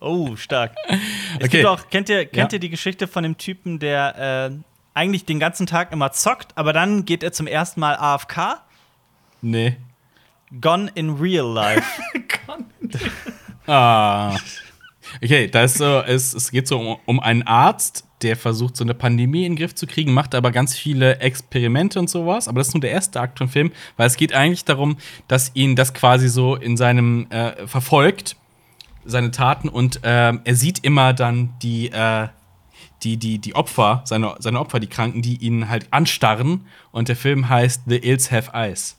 Oh, stark. Es Okay. gibt auch, kennt ihr, kennt Ja. ihr die Geschichte von dem Typen, der äh, eigentlich den ganzen Tag immer zockt, aber dann geht er zum ersten Mal AFK? Nee. Gone in real life. Ah. Okay, da ist so, es, es geht so um, um einen Arzt, der versucht, so eine Pandemie in den Griff zu kriegen, macht aber ganz viele Experimente und sowas. Aber das ist nur der erste Akt vom Film, weil es geht eigentlich darum, dass ihn das quasi so in seinem äh, verfolgt, seine Taten, und ähm, er sieht immer dann die, äh, die, die, die Opfer, seine, seine Opfer, die Kranken, die ihn halt anstarren. Und der Film heißt The Ills Have Eyes.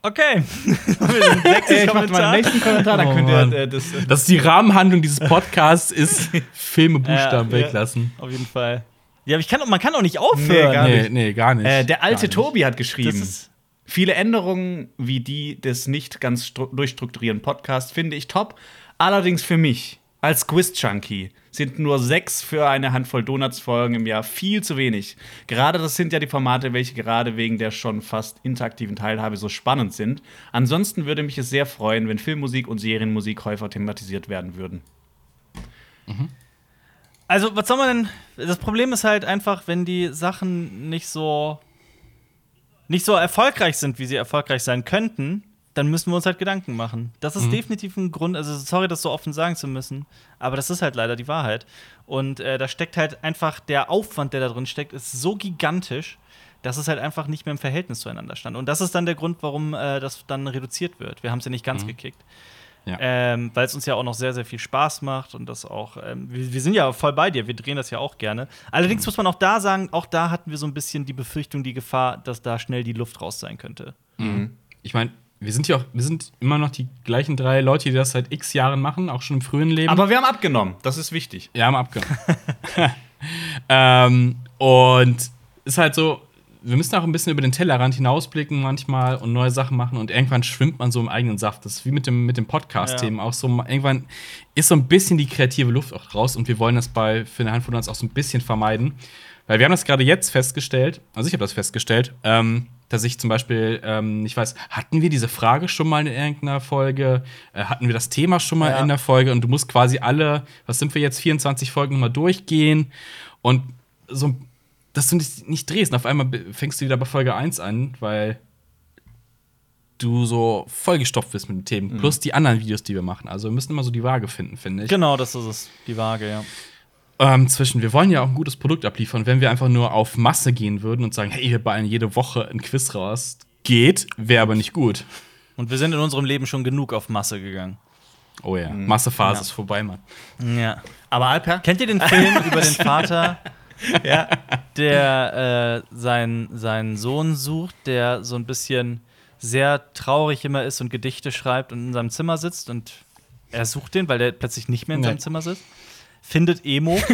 Okay. Wir sind weg, Äh, ich mach mal den nächsten Kommentar, dann Oh, könnt ihr äh, das. Das ist die Rahmenhandlung dieses Podcasts, ist Filme Buchstaben Ja, ja. weglassen. Auf jeden Fall. Ja, aber ich kann, man kann auch nicht aufhören. Nee, gar Nee, nicht. nee, gar nicht. Äh, der alte. Tobi hat das geschrieben. ist, Viele Änderungen wie die des nicht ganz stru- durchstrukturierten Podcasts finde ich top. Allerdings für mich als Quiz-Junkie sind nur sechs für eine Handvoll Donuts-Folgen im Jahr viel zu wenig. Gerade das sind ja die Formate, welche gerade wegen der schon fast interaktiven Teilhabe so spannend sind. Ansonsten würde mich es sehr freuen, wenn Filmmusik und Serienmusik häufiger thematisiert werden würden. also, was soll man denn. Das Problem ist halt einfach, wenn die Sachen nicht so. Nicht so erfolgreich sind, wie sie erfolgreich sein könnten, dann müssen wir uns halt Gedanken machen. Das ist definitiv ein Grund, also sorry, das so offen sagen zu müssen, aber das ist halt leider die Wahrheit. Und äh, da steckt halt einfach der Aufwand, der da drin steckt, ist so gigantisch, dass es halt einfach nicht mehr im Verhältnis zueinander stand. Und das ist dann der Grund, warum äh, das dann reduziert wird. Wir haben es ja nicht ganz gekickt. Ja. Ähm, Weil es uns ja auch noch sehr, sehr viel Spaß macht und das auch, ähm, wir, wir sind ja voll bei dir, wir drehen das ja auch gerne. Allerdings muss man auch da sagen, auch da hatten wir so ein bisschen die Befürchtung, die Gefahr, dass da schnell die Luft raus sein könnte. Ich meine, wir sind ja auch, wir sind immer noch die gleichen drei Leute, die das seit x Jahren machen, auch schon im frühen Leben. Aber wir haben abgenommen, das ist wichtig. ja, haben abgenommen. ähm, und ist halt so, wir müssen auch ein bisschen über den Tellerrand hinausblicken manchmal und neue Sachen machen und irgendwann schwimmt man so im eigenen Saft. Das ist wie mit dem, mit dem Podcast-Themen auch so. Irgendwann ist so ein bisschen die kreative Luft auch raus und wir wollen das bei für eine Handvoll uns auch so ein bisschen vermeiden. Weil wir haben das gerade jetzt festgestellt, also ich habe das festgestellt, ähm, dass ich zum Beispiel, ähm, ich weiß, hatten wir diese Frage schon mal in irgendeiner Folge? Äh, hatten wir das Thema schon mal Ja. in der Folge? Und du musst quasi alle, was sind wir jetzt, 24 Folgen nochmal durchgehen und so, dass du nicht, nicht drehst. Und auf einmal fängst du wieder bei Folge 1 an, weil du so vollgestopft bist mit den Themen. Mhm. Plus die anderen Videos, die wir machen. Also wir müssen immer so die Waage finden, finde ich. Genau, das ist es, die Waage, ja. Ähm, zwischen, wir wollen ja auch ein gutes Produkt abliefern. Wenn wir einfach nur auf Masse gehen würden und sagen, hey, wir ballen jede Woche ein Quiz raus, geht, wäre aber nicht gut. Und wir sind in unserem Leben schon genug auf Masse gegangen. Oh ja, Massephase Ja. ist vorbei, Mann. Ja. Aber Alper? Kennt ihr den Film über den Vater, der äh, seinen, seinen Sohn sucht, der so ein bisschen sehr traurig immer ist und Gedichte schreibt und in seinem Zimmer sitzt und er sucht den, weil der plötzlich nicht mehr in Nee. seinem Zimmer sitzt? Findet Emo.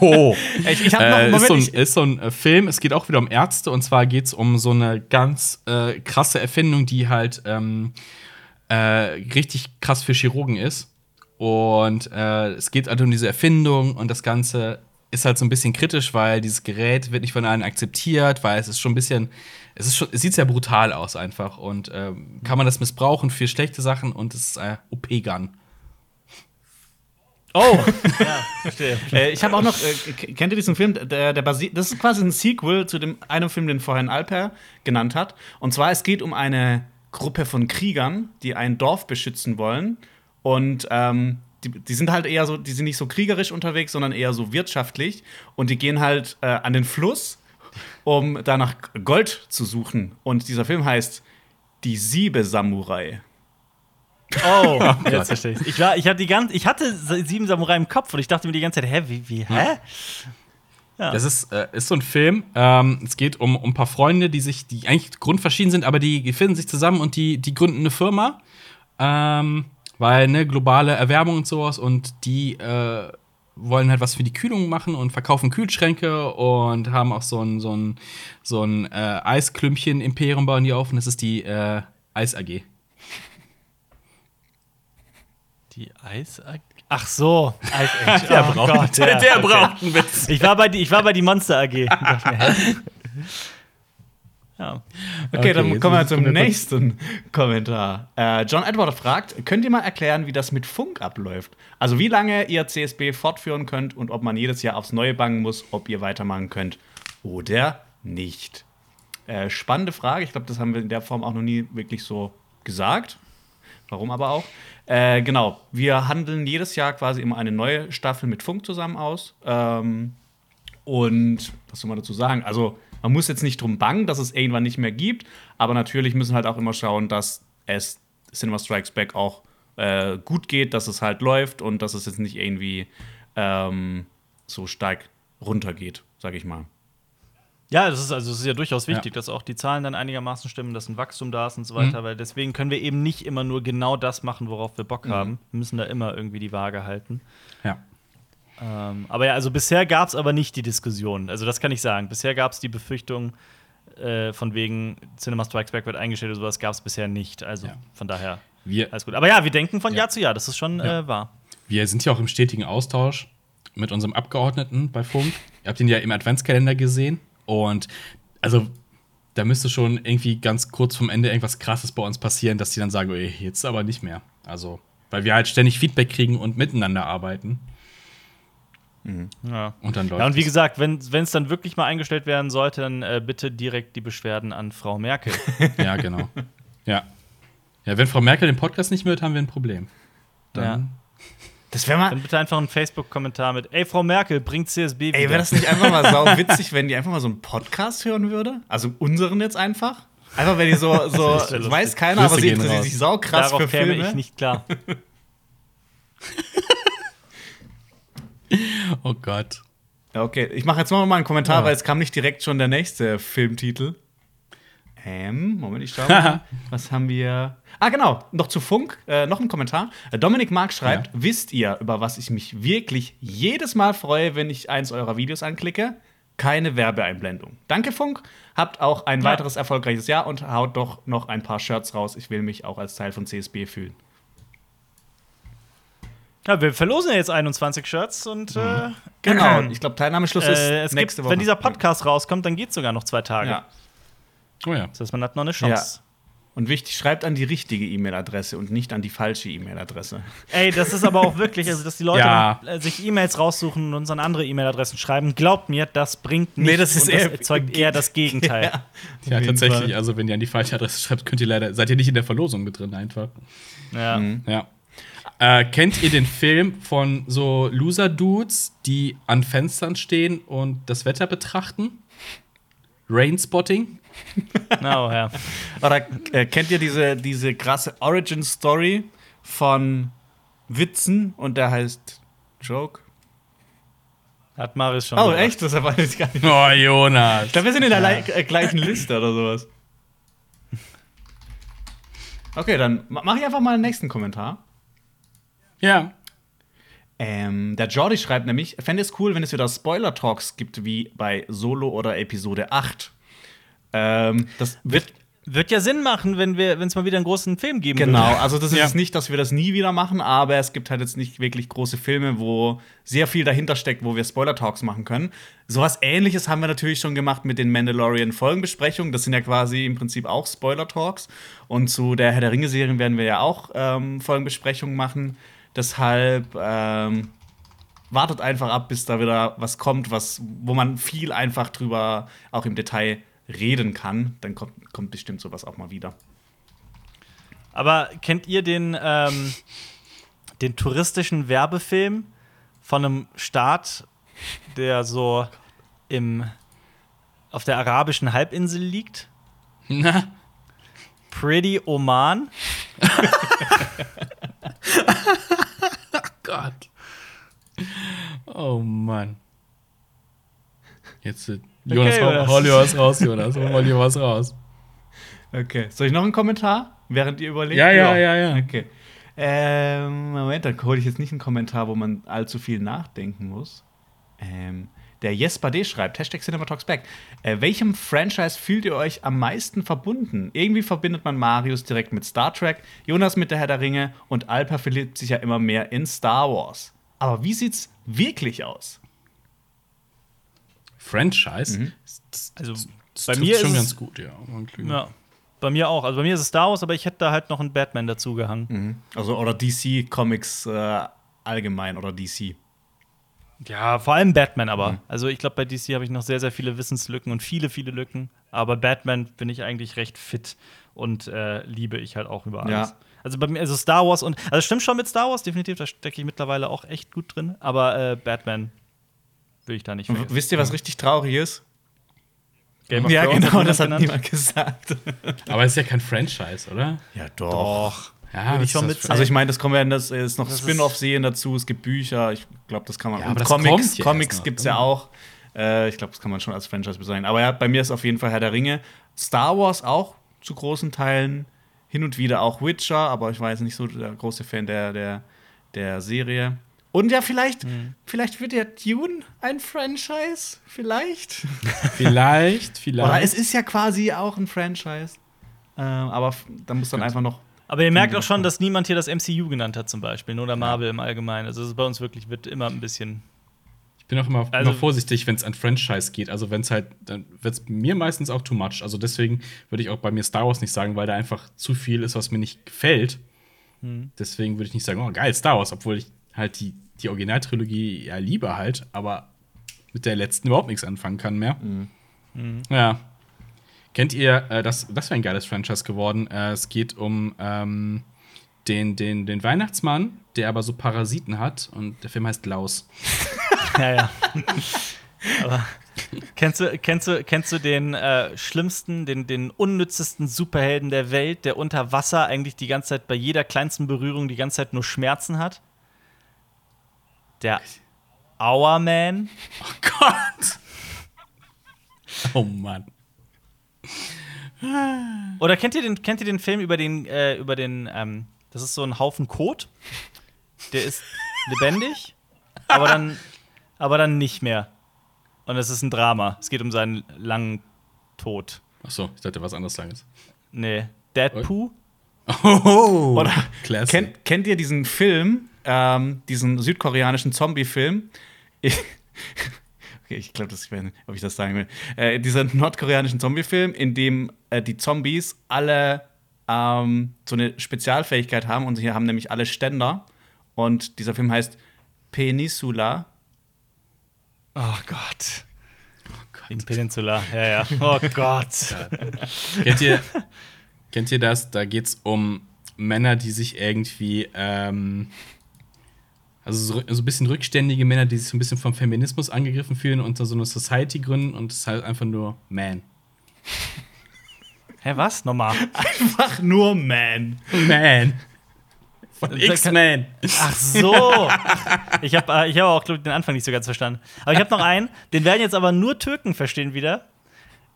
Oh. Ich, ich habe noch Äh, einen ist, so ein, Moment. ist so ein äh, Film, es geht auch wieder um Ärzte und zwar geht es um so eine ganz äh, krasse Erfindung, die halt ähm, äh, richtig krass für Chirurgen ist. Und äh, es geht halt um diese Erfindung und das Ganze ist halt so ein bisschen kritisch, weil dieses Gerät wird nicht von allen akzeptiert, weil es ist schon ein bisschen, es ist schon, es sieht sehr brutal aus einfach und ähm, kann man das missbrauchen für schlechte Sachen und es ist äh, OP-Gun. Oh! ja, verstehe. Äh, ich habe auch noch, äh, kennt ihr diesen Film? Der, der basiert, das ist quasi ein Sequel zu dem einem Film, den vorhin Alper genannt hat. Und zwar, es geht um eine Gruppe von Kriegern, die ein Dorf beschützen wollen. Und ähm, die, die sind halt eher so, die sind nicht so kriegerisch unterwegs, sondern eher so wirtschaftlich. Und die gehen halt äh, an den Fluss, um da nach Gold zu suchen. Und dieser Film heißt Die Siebe Samurai. Oh, jetzt verstehe ich. Ich, war, ich, hatte die ganze, ich hatte sieben Samurai im Kopf und ich dachte mir die ganze Zeit, hä, wie, wie, hä? Ja. Das ist, äh, ist so ein Film. Ähm, es geht um, um ein paar Freunde, die sich, die eigentlich grundverschieden sind, aber die, die finden sich zusammen und die, die gründen eine Firma. Ähm, weil ne, globale Erwärmung und sowas und die äh, wollen halt was für die Kühlung machen und verkaufen Kühlschränke und haben auch so ein, so ein, so ein äh, Eisklümpchen-Imperium bauen die auf und das ist die äh, Eis AG. Die Eis AG? Ach so, Eis AG. Der Oh braucht- Gott, der- der okay. braucht einen Witz. Ich war bei die, ich war bei die Monster AG. Ich dachte mir, hä? Ja. Okay, Okay, dann kommen wir zum nächsten Kommentar. Äh, John Edward fragt: Könnt ihr mal erklären, wie das mit Funk abläuft? Also, wie lange ihr CSB fortführen könnt und ob man jedes Jahr aufs Neue bangen muss, ob ihr weitermachen könnt oder nicht. Äh, spannende Frage. Ich glaube, das haben wir in der Form auch noch nie wirklich so gesagt. Warum aber auch? Äh, genau, wir handeln jedes Jahr quasi immer eine neue Staffel mit Funk zusammen aus. Ähm, und was soll man dazu sagen? Also, man muss jetzt nicht drum bangen, dass es irgendwann nicht mehr gibt, aber natürlich müssen wir halt auch immer schauen, dass es Cinema Strikes Back auch äh, gut geht, dass es halt läuft und dass es jetzt nicht irgendwie ähm, so stark runtergeht, sag ich mal. Ja, das ist also das ist ja durchaus wichtig, Ja. dass auch die Zahlen dann einigermaßen stimmen, dass ein Wachstum da ist und so weiter, weil deswegen können wir eben nicht immer nur genau das machen, worauf wir Bock haben. Wir müssen da immer irgendwie die Waage halten. Ja. Ähm, aber ja, also bisher gab es aber nicht die Diskussion. Also das kann ich sagen. Bisher gab es die Befürchtung äh, von wegen Cinema Strikes Back wird eingestellt oder sowas gab es bisher nicht. Also Ja. von daher Wir, alles gut. Aber ja, wir denken von Ja. Jahr zu Jahr. Das ist schon Ja. äh, wahr. wir sind ja auch im stetigen Austausch mit unserem Abgeordneten bei Funk. Ihr habt ihn ja im Adventskalender gesehen. Und also, da müsste schon irgendwie ganz kurz vom Ende irgendwas Krasses bei uns passieren, dass die dann sagen, ey, jetzt aber nicht mehr. Also, weil wir halt ständig Feedback kriegen und miteinander arbeiten. Ja. Und dann läuft Ja, und wie es. gesagt, wenn es dann wirklich mal eingestellt werden sollte, dann äh, bitte direkt die Beschwerden an Frau Merkel. Ja, genau. ja. Ja, wenn Frau Merkel den Podcast nicht mehr hört, haben wir ein Problem. Dann Das wäre mal. Dann bitte einfach einen Facebook-Kommentar mit: Ey, Frau Merkel, bringt CSB wieder. Ey, wäre das nicht einfach mal sau witzig, wenn die einfach mal so einen Podcast hören würde? Also unseren jetzt einfach? Einfach, wenn die so, so Das weiß keiner, Grüße aber sie interessiert sich sau krass Darauf für käme Filme. ich nicht klar. Oh Gott. Okay, ich mache jetzt noch mal einen Kommentar, Ja. weil es kam nicht direkt schon der nächste Filmtitel. Ähm, Moment, ich schau mal. Was haben wir? Ah, genau, noch zu Funk, äh, noch ein Kommentar. Äh, Dominik Mark schreibt: Ja. Wisst ihr, über was ich mich wirklich jedes Mal freue, wenn ich eins eurer Videos anklicke? Keine Werbeeinblendung. Danke, Funk. Habt auch ein Ja. weiteres erfolgreiches Jahr und haut doch noch ein paar Shirts raus. Ich will mich auch als Teil von CSB fühlen. Ja, wir verlosen ja jetzt 21 Shirts und äh, Genau, ich glaube, Teilnahmeschluss ist äh, es nächste gibt, Woche. Wenn dieser Podcast rauskommt, dann geht es sogar noch zwei Tage. Ja. Oh ja. Das heißt, man hat noch eine Chance. Und wichtig, schreibt an die richtige E-Mail-Adresse und nicht an die falsche E-Mail-Adresse. Ey, das ist aber auch wirklich, also dass die Leute Ja. dann, äh, sich E-Mails raussuchen und uns an andere E-Mail-Adressen schreiben. Glaubt mir, das bringt nichts. Nee, das ist und das eher- erzeugt eher das Gegenteil. Ja, Ja, tatsächlich. Fall. Also, wenn ihr an die falsche Adresse schreibt, könnt ihr leider, seid ihr nicht in der Verlosung mit drin einfach. Ja. Ja. Äh, kennt ihr den Film von so Loser-Dudes, die an Fenstern stehen und das Wetter betrachten? Rainspotting? No, ja. Oder äh, kennt ihr diese, diese krasse Origin-Story von Witzen und der heißt Joke? Hat Marius schon. Oh, gemacht. echt? Das weiß ich gar nicht. Oh, Jonas. Ich glaube, wir sind in der lei- äh, gleichen Liste oder sowas. Okay, dann ma- mache ich einfach mal den nächsten Kommentar. Ja. Ähm, der Jordi schreibt nämlich, fände es cool, wenn es wieder Spoiler-Talks gibt, wie bei Solo oder Episode 8. Ähm, das wird Wird ja Sinn machen, wenn es mal wieder einen großen Film geben Genau, würde. also das ist Ja. nicht, dass wir das nie wieder machen, aber es gibt halt jetzt nicht wirklich große Filme, wo sehr viel dahinter steckt, wo wir Spoiler-Talks machen können. Sowas ähnliches haben wir natürlich schon gemacht mit den Mandalorian-Folgenbesprechungen. Das sind ja quasi im Prinzip auch Spoiler-Talks. Und zu der Herr der Ringe-Serie werden wir ja auch ähm, Folgenbesprechungen machen. Deshalb ähm, wartet einfach ab, bis da wieder was kommt, was, wo man viel einfach drüber auch im Detail reden kann. Dann kommt, kommt bestimmt sowas auch mal wieder. Aber kennt ihr den, ähm, den touristischen Werbefilm von einem Staat, der so im, auf der arabischen Halbinsel liegt? Na, Pretty Oman. Gott. Oh Mann. Jetzt, äh, Jonas, hau, Jonas. hau dir was raus, Jonas. Hau dir was raus. Okay. Soll ich noch einen Kommentar, während ihr überlegt? Ja, ja, ja, ja. Okay. Ähm, Moment, da hole ich jetzt nicht einen Kommentar, wo man allzu viel nachdenken muss. Ähm, der Jesper D. schreibt, Hashtag CinemaTalksBack. Äh, welchem Franchise fühlt ihr euch am meisten verbunden? Irgendwie verbindet man Marius direkt mit Star Trek, Jonas mit der Herr der Ringe und Alper verliebt sich ja immer mehr in Star Wars. Aber wie sieht's wirklich aus? Franchise? Mhm. Das, Also, das bei mir schon ist ganz es- gut, ja. Ja. Bei mir auch. Also bei mir ist es Star Wars, aber ich hätte da halt noch einen Batman dazu gehangen. Also, oder DC Comics äh, allgemein oder DC. Ja, vor allem Batman aber. Mhm. Also ich glaube, bei DC habe ich noch sehr, sehr viele Wissenslücken und viele, viele Lücken. Aber Batman bin ich eigentlich recht fit und äh, liebe ich halt auch über alles. Ja. Also bei mir, also Star Wars und, also stimmt schon mit Star Wars, definitiv, da stecke ich mittlerweile auch echt gut drin. Aber äh, Batman will ich da nicht vergessen. wisst ihr, was richtig traurig ist? Game of ja, Thrones genau, hat das hat genannt. niemand gesagt. Aber es ist ja kein Franchise, oder? Ja, doch. Ja, ich schon mit- Also ich meine, das kommen wir das ist noch Spin-off-Serien dazu, es gibt Bücher, ich glaube, das kann man. Ja, und aber das Comics, kommt ja Comics gibt es ja oder? auch. Äh, ich glaube, das kann man schon als Franchise bezeichnen. Aber ja, bei mir ist auf jeden Fall Herr der Ringe. Star Wars auch zu großen Teilen. Hin und wieder auch Witcher, aber ich war jetzt nicht so der große Fan der, der, der Serie. Und ja, vielleicht, Hm. vielleicht wird ja Dune ein Franchise. Vielleicht. Vielleicht, vielleicht. Oder es ist ja quasi auch ein Franchise. Ähm, aber da muss dann einfach noch. Aber ihr merkt auch schon, dass niemand hier das MCU genannt hat, zum Beispiel, oder Marvel im Allgemeinen. Also es ist bei uns wirklich wird immer ein bisschen. Ich bin auch immer, Also- immer vorsichtig, wenn es an Franchise geht. Also wenn es halt, dann wird es mir meistens auch too much. Also deswegen würde ich auch bei mir Star Wars nicht sagen, weil da einfach zu viel ist, was mir nicht gefällt. Hm. Deswegen würde ich nicht sagen, oh geil, Star Wars, obwohl ich halt die, die Originaltrilogie ja liebe halt, aber mit der letzten überhaupt nichts anfangen kann mehr. Mhm. Ja. Kennt ihr, äh, das, das wäre ein geiles Franchise geworden. Äh, es geht um ähm, den, den, den Weihnachtsmann, der aber so Parasiten hat und der Film heißt Laus. Ja, ja. Aber kennst du, kennst du, kennst du den äh, schlimmsten, den, den unnützesten Superhelden der Welt, der unter Wasser eigentlich die ganze Zeit bei jeder kleinsten Berührung die ganze Zeit nur Schmerzen hat? Der Hourman. Oh Gott! Oh Mann. Oder kennt ihr den, kennt ihr den Film über den, äh, über den, ähm, das ist so ein Haufen Kot, der ist lebendig, aber dann, aber dann nicht mehr. Und es ist ein Drama. Es geht um seinen langen Tod. Achso, ich dachte was anderes langes. Nee, Deadpool. Oh! Oder Classic. kennt, kennt ihr diesen Film, ähm, diesen südkoreanischen Zombie-Film? Ich, glaube, ich weiß nicht, ob ich das sagen will. Äh, dieser nordkoreanischen Zombie-Film, in dem äh, die Zombies alle ähm, so eine Spezialfähigkeit haben und sie haben nämlich alle Ständer. Und dieser Film heißt Peninsula. Oh Gott. In Peninsula, ja, ja. Oh Gott. kennt, ihr, kennt ihr das? Da geht's um Männer, die sich irgendwie, ähm, also so, so ein bisschen rückständige Männer, die sich so ein bisschen vom Feminismus angegriffen fühlen und so eine Society gründen und es ist halt einfach nur Man. Hä, was? Nochmal. Einfach nur Man. Man. Von X-Men. Ach so. Ich habe äh, ich hab auch, glaube ich, den Anfang nicht so ganz verstanden. Aber ich habe noch einen, den werden jetzt aber nur Türken verstehen wieder.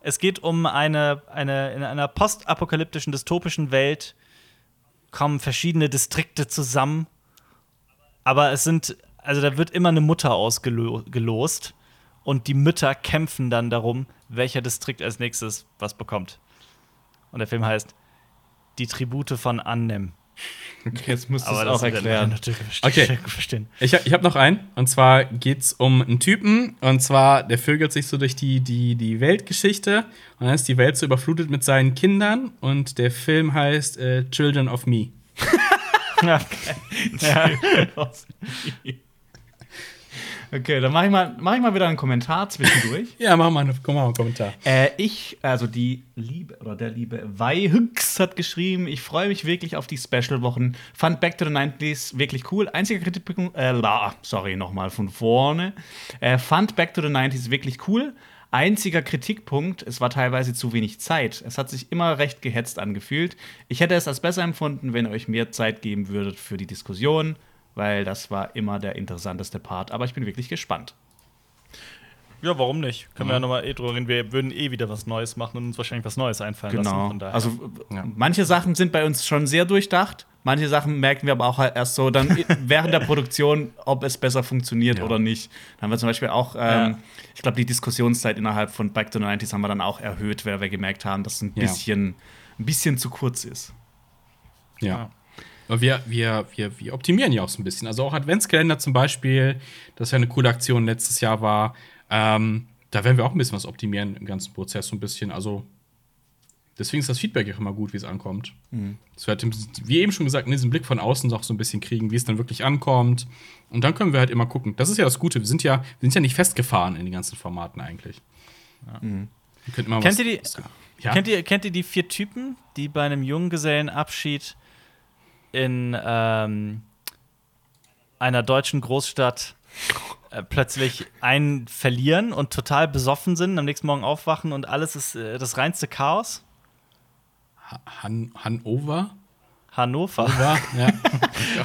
Es geht um eine, eine in einer postapokalyptischen, dystopischen Welt kommen verschiedene Distrikte zusammen. Aber es sind, also da wird immer eine Mutter ausgelost. Und die Mütter kämpfen dann darum, welcher Distrikt als nächstes was bekommt. Und der Film heißt Die Tribute von Annem. Okay, jetzt musst du es Aber auch das erklären. Okay. verstehen. Ich, hab- ich habe noch einen. Und zwar geht's um einen Typen. Und zwar, der vögelt sich so durch die, die, die Weltgeschichte. Und dann ist die Welt so überflutet mit seinen Kindern. Und der Film heißt äh, Children of Me. Ja. Okay, dann mache ich, mal- mach ich mal wieder einen Kommentar zwischendurch. Ja, mach mal, eine, komm mal einen Kommentar. Äh, ich, also die Liebe, oder der liebe Weihüx hat geschrieben, ich freue mich wirklich auf die Special-Wochen. Fand Back to the 90s wirklich cool. Einziger Kritikpunkt, äh, la, sorry, nochmal von vorne. Äh, fand Back to the 90s wirklich cool. Einziger Kritikpunkt, es war teilweise zu wenig Zeit. Es hat sich immer recht gehetzt angefühlt. Ich hätte es als besser empfunden, wenn ihr euch mehr Zeit geben würdet für die Diskussion, weil das war immer der interessanteste Part. Aber ich bin wirklich gespannt. ja, warum nicht? Können wir ja nochmal eh drüber reden. Wir würden eh wieder was Neues machen und uns wahrscheinlich was Neues einfallen lassen. Genau. Von daher. Also Ja. manche Sachen sind bei uns schon sehr durchdacht, Manche Sachen merken wir aber auch halt erst so dann während der Produktion, ob es besser funktioniert Ja. oder nicht. Da haben wir zum Beispiel auch, ähm, Ja. ich glaube, die Diskussionszeit innerhalb von Back to the 90s haben wir dann auch erhöht, weil wir gemerkt haben, dass es ein Ja. bisschen, ein bisschen zu kurz ist. Ja. Aber wir, wir, wir, wir optimieren ja auch so ein bisschen. Also auch Adventskalender zum Beispiel, das ja eine coole Aktion letztes Jahr war. Ähm, da werden wir auch ein bisschen was optimieren im ganzen Prozess so ein bisschen. Also deswegen ist das Feedback auch immer gut, wie es ankommt. Das wir halt, wie eben schon gesagt, in diesem Blick von außen auch so ein bisschen kriegen, wie es dann wirklich ankommt. Und dann können wir halt immer gucken. Das ist ja das Gute. Wir sind ja, wir sind ja nicht festgefahren in den ganzen Formaten eigentlich. Wir könnten immer Kennt was- ihr die- Ja? Kennt, ihr, kennt ihr die vier Typen, die bei einem Junggesellenabschied in ähm, einer deutschen Großstadt äh, plötzlich einen verlieren und total besoffen sind, am nächsten Morgen aufwachen und alles ist äh, das reinste Chaos? Han Hanover? Hannover. War, ja.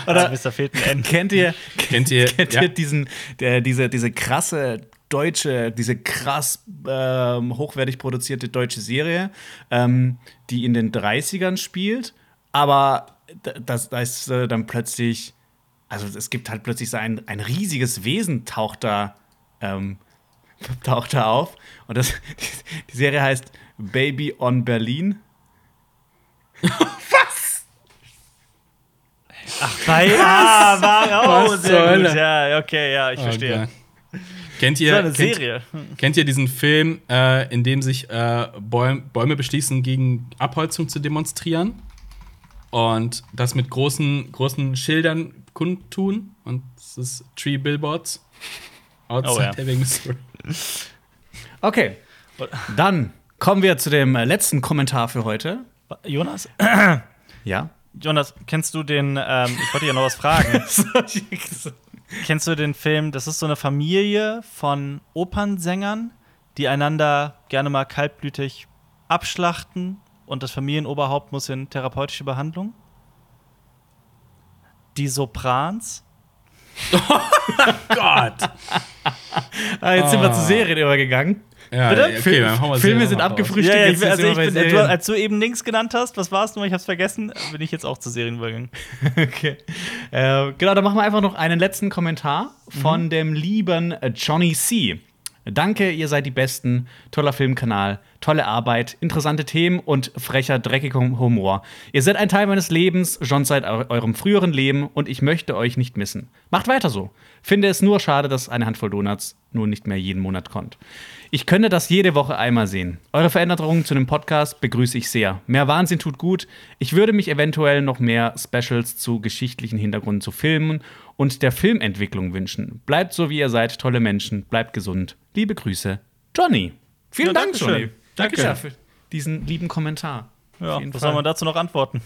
Oder da fehlt ein N. Kennt ihr, Kennt ihr- kennt ja. ihr diesen, der, diese, diese krasse deutsche, diese krass ähm, hochwertig produzierte deutsche Serie, ähm, die in den 30ern spielt, aber d- das, da ist äh, dann plötzlich, also es gibt halt plötzlich so ein, ein riesiges Wesen taucht da, ähm, taucht da auf und das, die Serie heißt Baby on Berlin. Bei, ah, war, oh, Was sehr gut. Ja, okay, ja, ich Oh, verstehe. geil. Kennt Das ist ihr, eine kennt, Serie. kennt ihr diesen Film, äh, in dem sich äh, Bäum, Bäume beschließen, gegen Abholzung zu demonstrieren? Und das mit großen, großen Schildern kundtun? Und es ist Tree Billboards. Outside Oh, ja. Missouri. Okay, dann kommen wir zu dem letzten Kommentar für heute. Jonas? Ja. Jonas, kennst du den, ähm, ich wollte ja noch was fragen. Kennst du den Film, das ist so eine Familie von Opernsängern, die einander gerne mal kaltblütig abschlachten und das Familienoberhaupt muss in therapeutische Behandlung? Die Soprans? Gott! Ah, jetzt sind wir zu Ah. Serien übergegangen. Ja, Bitte? okay, Fil- dann hauen wir Filme sind abgefrühstückt. Ja, ja, ich, also ich bin, du, als du eben links genannt hast, was war es nur? Ich hab's vergessen, bin ich jetzt auch zu Serien übergegangen. Okay. Äh, genau, dann machen wir einfach noch einen letzten Kommentar von dem lieben äh, Johnny C. Danke, ihr seid die Besten. Toller Filmkanal, tolle Arbeit, interessante Themen und frecher, dreckiger Humor. Ihr seid ein Teil meines Lebens, schon seit eu eurem früheren Leben und ich möchte euch nicht missen. Macht weiter so. Finde es nur schade, dass eine Handvoll Donuts nur nicht mehr jeden Monat kommt. Ich könnte das jede Woche einmal sehen. Eure Veränderungen zu dem Podcast begrüße ich sehr. Mehr Wahnsinn tut gut. Ich würde mich eventuell noch mehr Specials zu geschichtlichen Hintergründen zu Filmen und der Filmentwicklung wünschen. Bleibt so, wie ihr seid, tolle Menschen. Bleibt gesund. Liebe Grüße, Johnny. Vielen Ja, Dank, Dankeschön. Johnny. Danke. Danke für diesen lieben Kommentar. Ja, was soll man dazu noch antworten?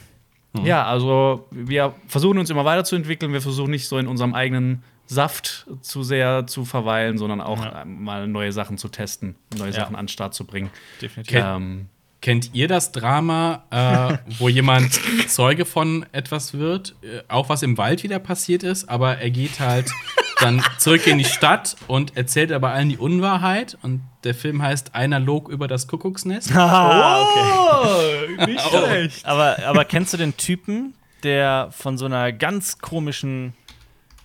Ja, also wir versuchen uns immer weiterzuentwickeln. Wir versuchen nicht so in unserem eigenen Saft zu sehr zu verweilen, sondern auch Ja. mal neue Sachen zu testen, neue Ja. Sachen an den Start zu bringen. Definitiv. Okay. Ähm, Kennt ihr das Drama, äh, wo jemand Zeuge von etwas wird, äh, auch was im Wald wieder passiert ist, aber er geht halt dann zurück in die Stadt und erzählt aber allen die Unwahrheit und der Film heißt Einer log über das Kuckucksnest. Ah, okay. Oh, nicht Oh. schlecht. Aber, aber kennst du den Typen, der von so einer ganz komischen,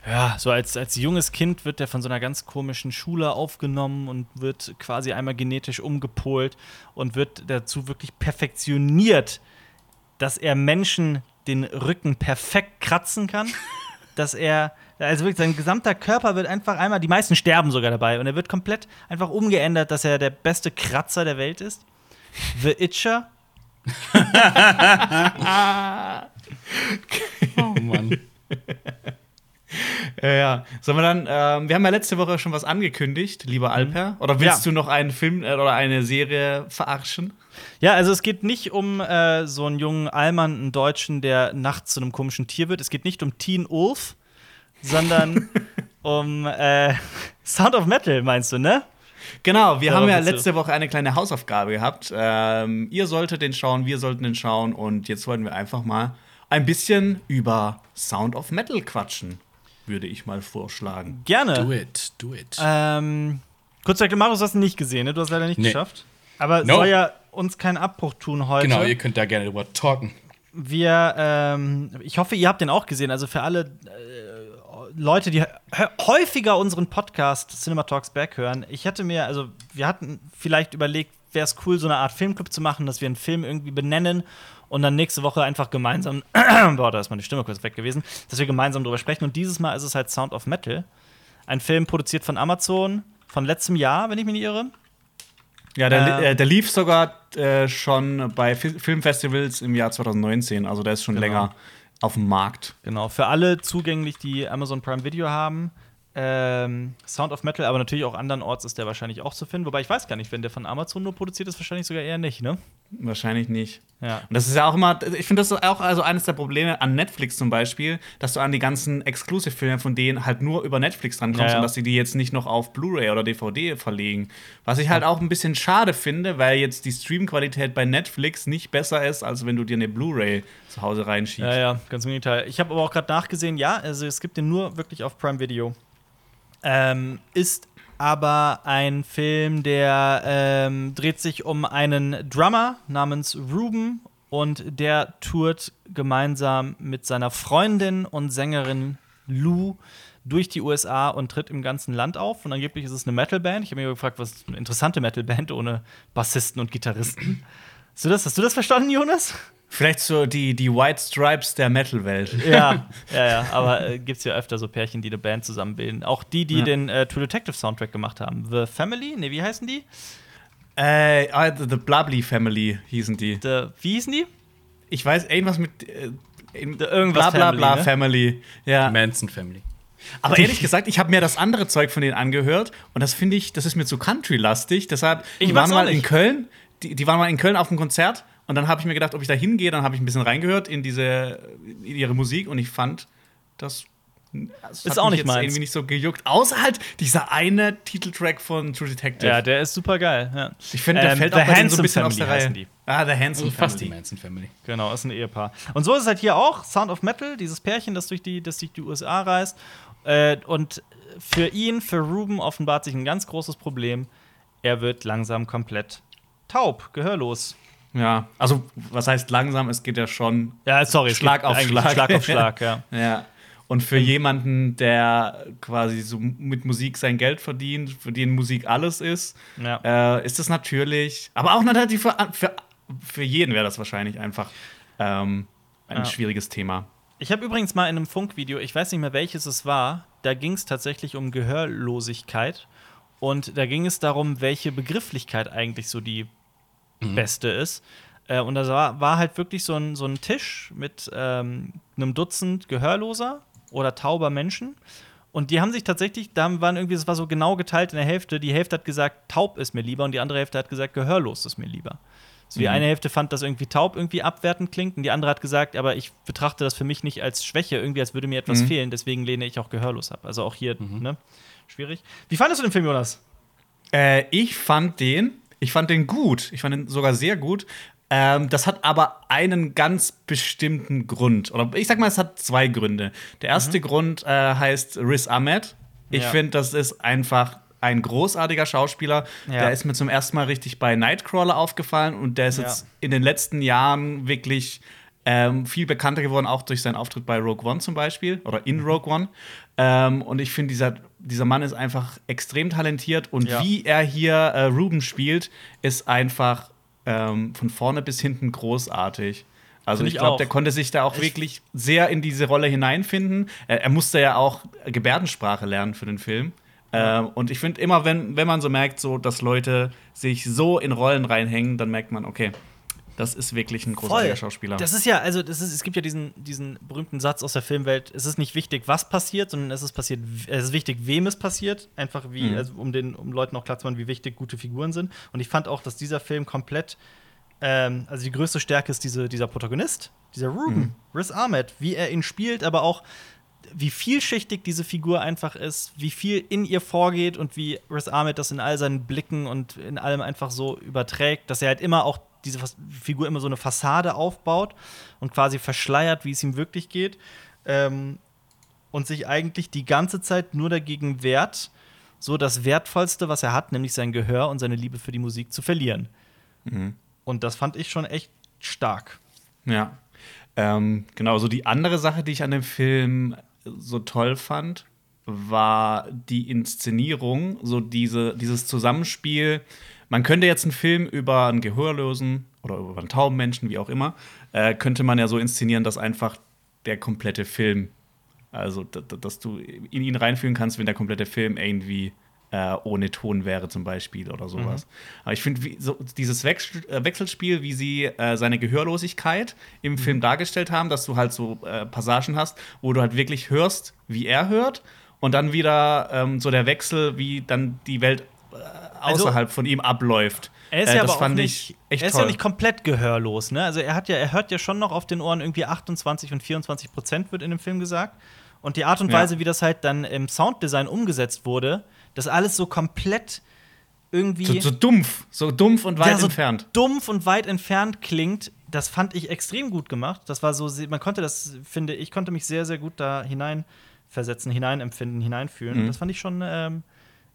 ja, so als, als junges Kind wird der von so einer ganz komischen Schule aufgenommen und wird quasi einmal genetisch umgepolt und wird dazu wirklich perfektioniert, dass er Menschen den Rücken perfekt kratzen kann. dass er, also wirklich sein gesamter Körper wird einfach einmal, die meisten sterben sogar dabei und er wird komplett einfach umgeändert, dass er der beste Kratzer der Welt ist. The Itcher Oh Mann. Ja, ja. Sollen wir dann, ähm, wir haben ja letzte Woche schon was angekündigt, lieber Alper. Oder willst Ja. du noch einen Film äh, oder eine Serie verarschen? Ja, also es geht nicht um äh, so einen jungen Allmann, einen Deutschen, der nachts zu einem komischen Tier wird. Es geht nicht um Teen Wolf, sondern um äh, Sound of Metal, meinst du, ne? Genau, wir haben ja letzte Woche eine kleine Hausaufgabe gehabt. Ähm, ihr solltet den schauen, wir sollten den schauen und jetzt wollten wir einfach mal ein bisschen über Sound of Metal quatschen, würde ich mal vorschlagen. Gerne. Do it, do it. Ähm, kurz gesagt, Marius, du hast ihn nicht gesehen, ne? Du hast leider nicht Nee. geschafft. Aber No. soll ja uns keinen Abbruch tun heute. genau, ihr könnt da gerne drüber talken. wir, ähm, ich hoffe, ihr habt den auch gesehen. Also für alle äh, Leute, die hä- häufiger unseren Podcast Cinema Talks Back hören, ich hätte mir, also wir hatten vielleicht überlegt, wäre es cool, so eine Art Filmclub zu machen, dass wir einen Film irgendwie benennen und dann nächste Woche einfach gemeinsam, boah, da ist meine Stimme kurz weg gewesen, dass wir gemeinsam drüber sprechen. Und dieses Mal ist es halt Sound of Metal. Ein Film produziert von Amazon von letztem Jahr, wenn ich mich nicht irre. Ja, der, Äh, äh, der lief sogar äh, schon bei Fi Filmfestivals im Jahr 2019. Also der ist schon Genau. länger auf dem Markt. Genau, für alle zugänglich, die Amazon Prime Video haben. Ähm, Sound of Metal, aber natürlich auch andernorts ist der wahrscheinlich auch zu finden. Wobei ich weiß gar nicht, wenn der von Amazon nur produziert ist, wahrscheinlich sogar eher nicht, ne? Wahrscheinlich nicht. Ja. Und das ist ja auch immer, ich finde das ist auch also eines der Probleme an Netflix zum Beispiel, dass du an die ganzen Exclusive-Filme von denen halt nur über Netflix drankommst Ja, ja. und dass sie die jetzt nicht noch auf Blu-ray oder DVD verlegen. Was ich halt auch ein bisschen schade finde, weil jetzt die Stream-Qualität bei Netflix nicht besser ist, als wenn du dir eine Blu-ray zu Hause reinschiebst. Ja, ja, ganz im Gegenteil. Ich habe aber auch gerade nachgesehen, ja, also es gibt den nur wirklich auf Prime Video. Ähm, ist aber ein Film, der ähm, dreht sich um einen Drummer namens Ruben und der tourt gemeinsam mit seiner Freundin und Sängerin Lou durch die USA und tritt im ganzen Land auf. Und angeblich ist es eine Metalband. Ich habe mich gefragt, was ist eine interessante Metalband ohne Bassisten und Gitarristen. Hast du das, hast du das verstanden, Jonas? Vielleicht so die, die White Stripes der Metal-Welt. Ja, ja, ja, aber äh, gibt's ja öfter so Pärchen, die eine Band zusammenbilden. Auch die, die Ja. den äh, True Detective Soundtrack gemacht haben. The Family? Ne, wie heißen die? Äh, ah, The The Blubly Family hießen die. The, wie hießen die? Ich weiß, irgendwas mit. Äh, The irgendwas bla bla Family, bla ne? Family. Ja. Manson Family. Aber ehrlich gesagt, ich habe mir das andere Zeug von denen angehört und das finde ich, das ist mir zu country-lastig. Deshalb, Ich auch mal in. Köln, die, die waren mal in Köln auf einem Konzert und dann habe ich mir gedacht, ob ich da hingehe, dann habe ich ein bisschen reingehört in diese in ihre Musik und ich fand, das, das Ist auch nicht meins. irgendwie nicht so gejuckt. Außer halt dieser eine Titeltrack von True Detective. Ja, der ist super geil. Ja. ich finde, der Ähm, fällt auch bei denen so ein bisschen aus Family der Reihe. die. Ah, The Handsome Also fast die Family. Manson Family. Genau, ist ein Ehepaar. Und so ist es halt hier auch. Sound of Metal, dieses Pärchen, das durch die, das durch die USA reist. Äh, und für ihn, für Ruben, offenbart sich ein ganz großes Problem. Er wird langsam komplett taub, gehörlos. Ja, also was heißt langsam? Es geht ja schon Ja, sorry, Schlag auf Schlag. Schlag auf Schlag, ja. Ja. Und für jemanden, der quasi so mit Musik sein Geld verdient, für den Musik alles ist, Ja. äh, ist das natürlich, aber auch natürlich für, für, für jeden wäre das wahrscheinlich einfach ähm, ein Ja. schwieriges Thema. Ich habe übrigens mal in einem Funkvideo, ich weiß nicht mehr welches es war, da ging es tatsächlich um Gehörlosigkeit. Und da ging es darum, welche Begrifflichkeit eigentlich so die beste ist. Äh, und da war, war halt wirklich so ein, so ein Tisch mit ähm, einem Dutzend Gehörloser oder tauber Menschen. Und die haben sich tatsächlich, da waren irgendwie, es war so genau geteilt in der Hälfte. Die Hälfte hat gesagt, taub ist mir lieber und die andere Hälfte hat gesagt, gehörlos ist mir lieber. So die Mhm. eine Hälfte fand, dass irgendwie taub irgendwie abwertend klingt und die andere hat gesagt, aber ich betrachte das für mich nicht als Schwäche, irgendwie als würde mir etwas Mhm. fehlen, deswegen lehne ich auch gehörlos ab. Also auch hier, ne? Schwierig. Wie fandest du den Film, Jonas? Äh, ich fand den, ich fand den gut. Ich fand den sogar sehr gut. Ähm, das hat aber einen ganz bestimmten Grund. Oder ich sag mal, es hat zwei Gründe. Der erste Grund äh, heißt Riz Ahmed. Ich Ja. finde, das ist einfach ein großartiger Schauspieler. Ja. Der ist mir zum ersten Mal richtig bei Nightcrawler aufgefallen und der ist Ja. jetzt in den letzten Jahren wirklich ähm, viel bekannter geworden, auch durch seinen Auftritt bei Rogue One zum Beispiel oder in Rogue One. Ähm, und ich finde, dieser, dieser Mann ist einfach extrem talentiert und Ja. wie er hier äh, Ruben spielt, ist einfach ähm, von vorne bis hinten großartig. Also ich ich glaube, der konnte sich da auch Ich- wirklich sehr in diese Rolle hineinfinden. Er, er musste ja auch Gebärdensprache lernen für den Film. Ähm, und ich finde immer, wenn, wenn man so merkt, so, dass Leute sich so in Rollen reinhängen, dann merkt man, okay, das ist wirklich ein großartiger Schauspieler. Das ist ja, also das ist, es gibt ja diesen, diesen berühmten Satz aus der Filmwelt, es ist nicht wichtig, was passiert, sondern es ist passiert, es ist wichtig, wem es passiert. Einfach wie, Mhm. also um den, um Leuten auch klar zu machen, wie wichtig gute Figuren sind. Und ich fand auch, dass dieser Film komplett, ähm, also die größte Stärke ist diese, dieser Protagonist, dieser Ruben, Mhm. Riz Ahmed, wie er ihn spielt, aber auch wie vielschichtig diese Figur einfach ist, wie viel in ihr vorgeht und wie Riz Ahmed das in all seinen Blicken und in allem einfach so überträgt, dass er halt immer auch diese Fas- Figur immer so eine Fassade aufbaut und quasi verschleiert, wie es ihm wirklich geht. Ähm, und sich eigentlich die ganze Zeit nur dagegen wehrt, so das Wertvollste, was er hat, nämlich sein Gehör und seine Liebe für die Musik zu verlieren. Mhm. Und das fand ich schon echt stark. Ja. Ähm, genau, so die andere Sache, die ich an dem Film so toll fand, war die Inszenierung, so diese, dieses Zusammenspiel. Man könnte jetzt einen Film über einen Gehörlosen oder über einen tauben Menschen, wie auch immer, äh, könnte man ja so inszenieren, dass einfach der komplette Film, also dass du in ihn reinfühlen kannst, wenn der komplette Film irgendwie äh, ohne Ton wäre zum Beispiel oder sowas. Mhm. Aber ich finde, so, dieses Wechsel, äh, Wechselspiel, wie sie äh, seine Gehörlosigkeit im mhm. Film dargestellt haben, dass du halt so äh, Passagen hast, wo du halt wirklich hörst, wie er hört und dann wieder ähm, so der Wechsel, wie dann die Welt außerhalb also, von ihm abläuft. Er ist äh, ja aber auch nicht, er ist toll. ja nicht komplett gehörlos, ne? Also er hat ja, er hört ja schon noch auf den Ohren irgendwie 28 und 24 Prozent wird in dem Film gesagt. Und die Art und Weise, ja. wie das halt dann im Sounddesign umgesetzt wurde, das alles so komplett irgendwie. So, so dumpf, so dumpf und weit ja, so entfernt. Dumpf und weit entfernt klingt, das fand ich extrem gut gemacht. Das war so, man konnte das, finde ich, konnte mich sehr, sehr gut da hineinversetzen, hineinempfinden, hineinfühlen. Mhm. Das fand ich schon ähm,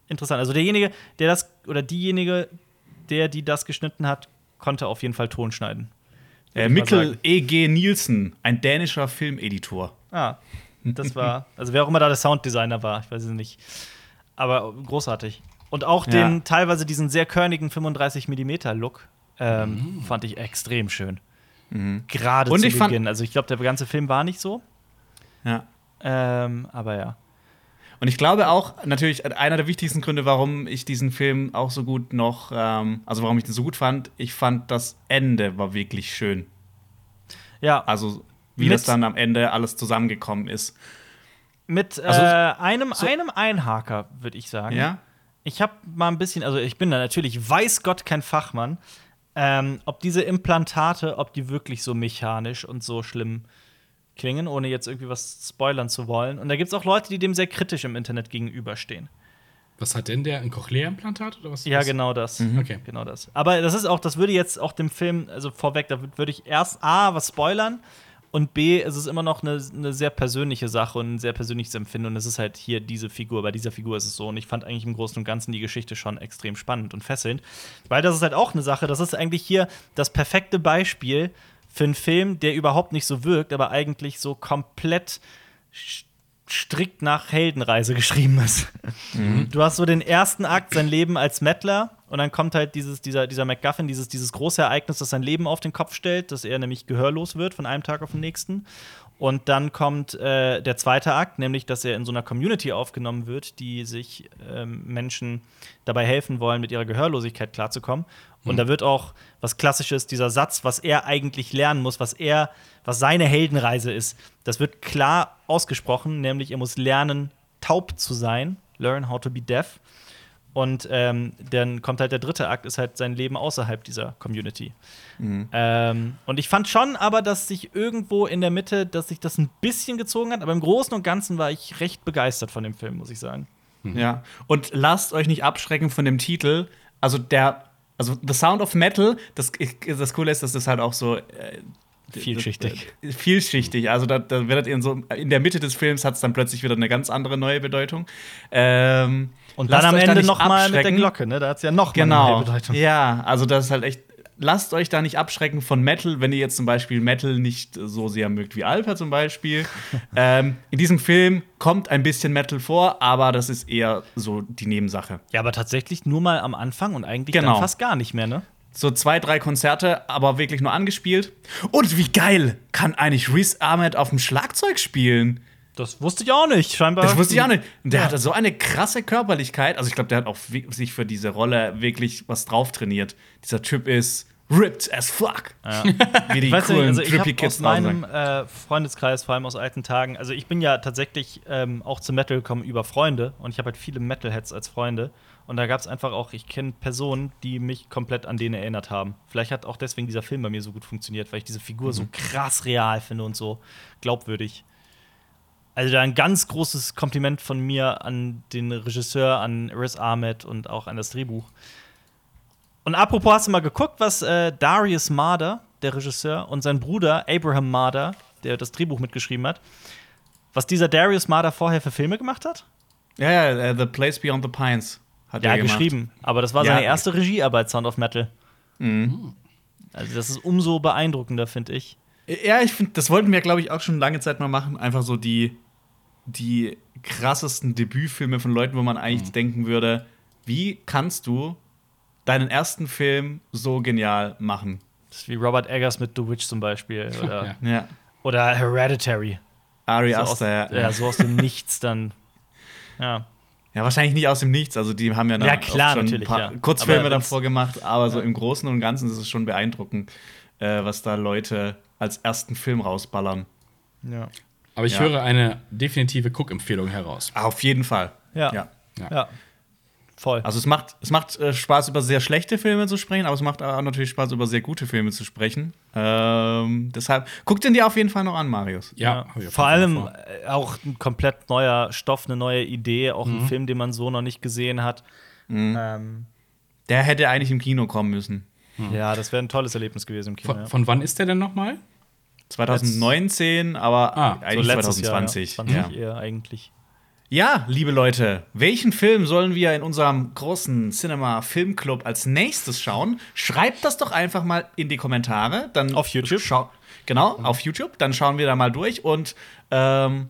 interessant. Also derjenige, der das, oder diejenige, der, die das geschnitten hat, konnte auf jeden Fall Ton schneiden. Äh, Mikkel E.G. Nielsen, ein dänischer Filmeditor. Ah, das war, also wer auch immer da der Sounddesigner war, ich weiß es nicht. Aber großartig. Und auch ja. den teilweise diesen sehr körnigen 35 mm Look ähm, mhm. fand ich extrem schön. Mhm. Gerade zu Beginn. Also ich glaube, der ganze Film war nicht so. Ja. Ähm, aber ja. Und ich glaube auch, natürlich, einer der wichtigsten Gründe, warum ich diesen Film auch so gut noch, ähm, also warum ich den so gut fand, ich fand das Ende war wirklich schön. Ja. Also, wie das dann am Ende alles zusammengekommen ist. Mit also, äh, einem, so einem Einhaker, würde ich sagen. Ja. Ich habe mal ein bisschen, also ich bin da natürlich, weiß Gott, kein Fachmann, ähm, ob diese Implantate, ob die wirklich so mechanisch und so schlimm klingen, ohne jetzt irgendwie was spoilern zu wollen. Und da gibt es auch Leute, die dem sehr kritisch im Internet gegenüberstehen. Was hat denn der? Ein Cochlea-Implantat oder was? Ja, genau das. Mhm. Okay. Genau das. Aber das ist auch, das würde jetzt auch dem Film, also vorweg, da würde ich erst A, was spoilern und B, es ist immer noch eine, eine, sehr persönliche Sache und ein sehr persönliches Empfinden. Und es ist halt hier diese Figur. Bei dieser Figur ist es so. Und ich fand eigentlich im Großen und Ganzen die Geschichte schon extrem spannend und fesselnd. Weil das ist halt auch eine Sache. Das ist eigentlich hier das perfekte Beispiel für einen Film, der überhaupt nicht so wirkt, aber eigentlich so komplett strikt nach Heldenreise geschrieben ist. Mhm. Du hast so den ersten Akt, sein Leben als Mettler, und dann kommt halt dieses, dieser, dieser MacGuffin, dieses, dieses große Ereignis, das sein Leben auf den Kopf stellt, dass er nämlich gehörlos wird von einem Tag auf den nächsten. Und dann kommt äh, der zweite Akt, nämlich, dass er in so einer Community aufgenommen wird, die sich ähm, Menschen dabei helfen wollen, mit ihrer Gehörlosigkeit klarzukommen. Und mhm. da wird auch was Klassisches, dieser Satz, was er eigentlich lernen muss, was er, was seine Heldenreise ist, das wird klar ausgesprochen, nämlich er muss lernen, taub zu sein, learn how to be deaf. Und ähm, dann kommt halt der dritte Akt, ist halt sein Leben außerhalb dieser Community. Mhm. Ähm, und ich fand schon aber, dass sich irgendwo in der Mitte, dass sich das ein bisschen gezogen hat, aber im Großen und Ganzen war ich recht begeistert von dem Film, muss ich sagen. Mhm. Ja, und lasst euch nicht abschrecken von dem Titel. Also der, also The Sound of Metal, das, das Coole ist, dass das halt auch so äh, Vielschichtig. Vielschichtig. Also da, da wird in so in der Mitte des Films hat es dann plötzlich wieder eine ganz andere neue Bedeutung. Ähm, und dann am Ende da noch mal mit der Glocke, ne? Da hat es ja noch genau. eine neue Bedeutung. Ja, also das ist halt echt. Lasst euch da nicht abschrecken von Metal, wenn ihr jetzt zum Beispiel Metal nicht so sehr mögt wie Alper zum Beispiel. ähm, in diesem Film kommt ein bisschen Metal vor, aber das ist eher so die Nebensache. Ja, aber tatsächlich nur mal am Anfang und eigentlich genau. dann fast gar nicht mehr, ne? So zwei, drei Konzerte, aber wirklich nur angespielt. Und wie geil kann eigentlich Reese Ahmed auf dem Schlagzeug spielen? Das wusste ich auch nicht, scheinbar. Das wusste ich auch nicht. Und der ja. hatte so eine krasse Körperlichkeit. Also, ich glaube, der hat auch sich für diese Rolle wirklich was drauf trainiert. Dieser Typ ist ripped as fuck. Ja. Wie die weißt du, also Trippy Kids aus meinem äh, Freundeskreis, vor allem aus alten Tagen, also ich bin ja tatsächlich ähm, auch zu Metal gekommen über Freunde und ich habe halt viele Metalheads als Freunde. Und da gab es einfach auch, ich kenne Personen, die mich komplett an denen erinnert haben. Vielleicht hat auch deswegen dieser Film bei mir so gut funktioniert, weil ich diese Figur mhm. so krass real finde und so glaubwürdig. Also da ein ganz großes Kompliment von mir an den Regisseur, an Riz Ahmed und auch an das Drehbuch. Und apropos, hast du mal geguckt, was äh, Darius Marder, der Regisseur, und sein Bruder Abraham Marder, der das Drehbuch mitgeschrieben hat, was dieser Darius Marder vorher für Filme gemacht hat? Ja, ja, uh, The Place Beyond the Pines. Hat ja, geschrieben. Aber das war ja. seine erste Regiearbeit, Sound of Metal. Mhm. Also, das ist umso beeindruckender, finde ich. Ja, ich finde, das wollten wir, glaube ich, auch schon lange Zeit mal machen. Einfach so die, die krassesten Debütfilme von Leuten, wo man eigentlich denken würde, wie kannst du deinen ersten Film so genial machen? Das ist wie Robert Eggers mit The Witch zum Beispiel. Oder, Ja. Oder Hereditary. Ari So aus, ja. ja, so aus dem Nichts dann. Ja. Ja, wahrscheinlich nicht aus dem Nichts. Also, die haben ja, Ja, klar, schon ein paar ja. Kurzfilme Aber davor gemacht, aber so im Großen und Ganzen ist es schon beeindruckend, äh, was da Leute als ersten Film rausballern. Ja. Aber ich Ja. höre eine definitive Cook-Empfehlung heraus. Auf jeden Fall. Ja. ja. Ja. Voll. Also es macht, es macht äh, Spaß, über sehr schlechte Filme zu sprechen, aber es macht auch natürlich Spaß, über sehr gute Filme zu sprechen. Ähm, deshalb, guck den dir auf jeden Fall noch an, Marius. Ja, auf Vor allem vor. äh, auch ein komplett neuer Stoff, eine neue Idee, auch Mhm. ein Film, den man so noch nicht gesehen hat. Ähm, Der hätte eigentlich im Kino kommen müssen. Ja, das wäre ein tolles Erlebnis gewesen im Kino. Von, ja. von wann ist der denn nochmal? 2019, aber Ah, eigentlich so letztes 2020. Jahr, ja. 20 ja. eher eigentlich. Ja, liebe Leute, welchen Film sollen wir in unserem großen Cinema Filmclub als nächstes schauen? Schreibt das doch einfach mal in die Kommentare. Dann Auf YouTube? Schau genau, auf YouTube. Dann schauen wir da mal durch und ähm,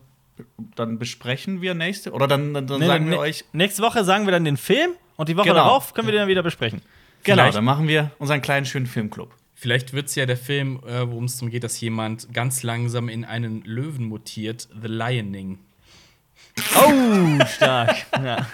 dann besprechen wir nächste. Oder dann, dann, dann Nee, sagen wir euch. Nächste Woche sagen wir dann den Film und die Woche Genau. darauf können wir den dann wieder besprechen. Genau, Vielleicht- dann machen wir unseren kleinen schönen Filmclub. Vielleicht wird es ja der Film, äh, worum es darum geht, dass jemand ganz langsam in einen Löwen mutiert. The Lioning. Oh, stark. ja.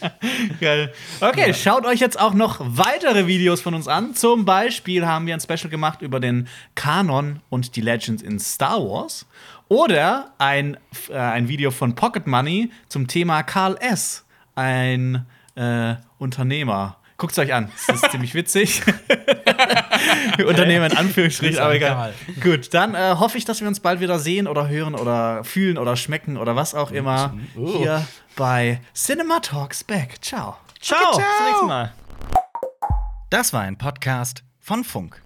Geil. Okay, schaut euch jetzt auch noch weitere Videos von uns an. Zum Beispiel haben wir ein Special gemacht über den Kanon und die Legends in Star Wars. Oder ein, äh, ein Video von Pocket Money zum Thema Karl S., ein äh, Unternehmer. Guckt es euch an, das ist ziemlich witzig. Unternehmer in Anführungsstrichen, aber egal. Gut, dann äh, hoffe ich, dass wir uns bald wieder sehen oder hören oder fühlen oder schmecken oder was auch immer Oh. hier bei Cinema Talks Back. Ciao. Ciao, bis zum nächsten Mal. Das war ein Podcast von Funk.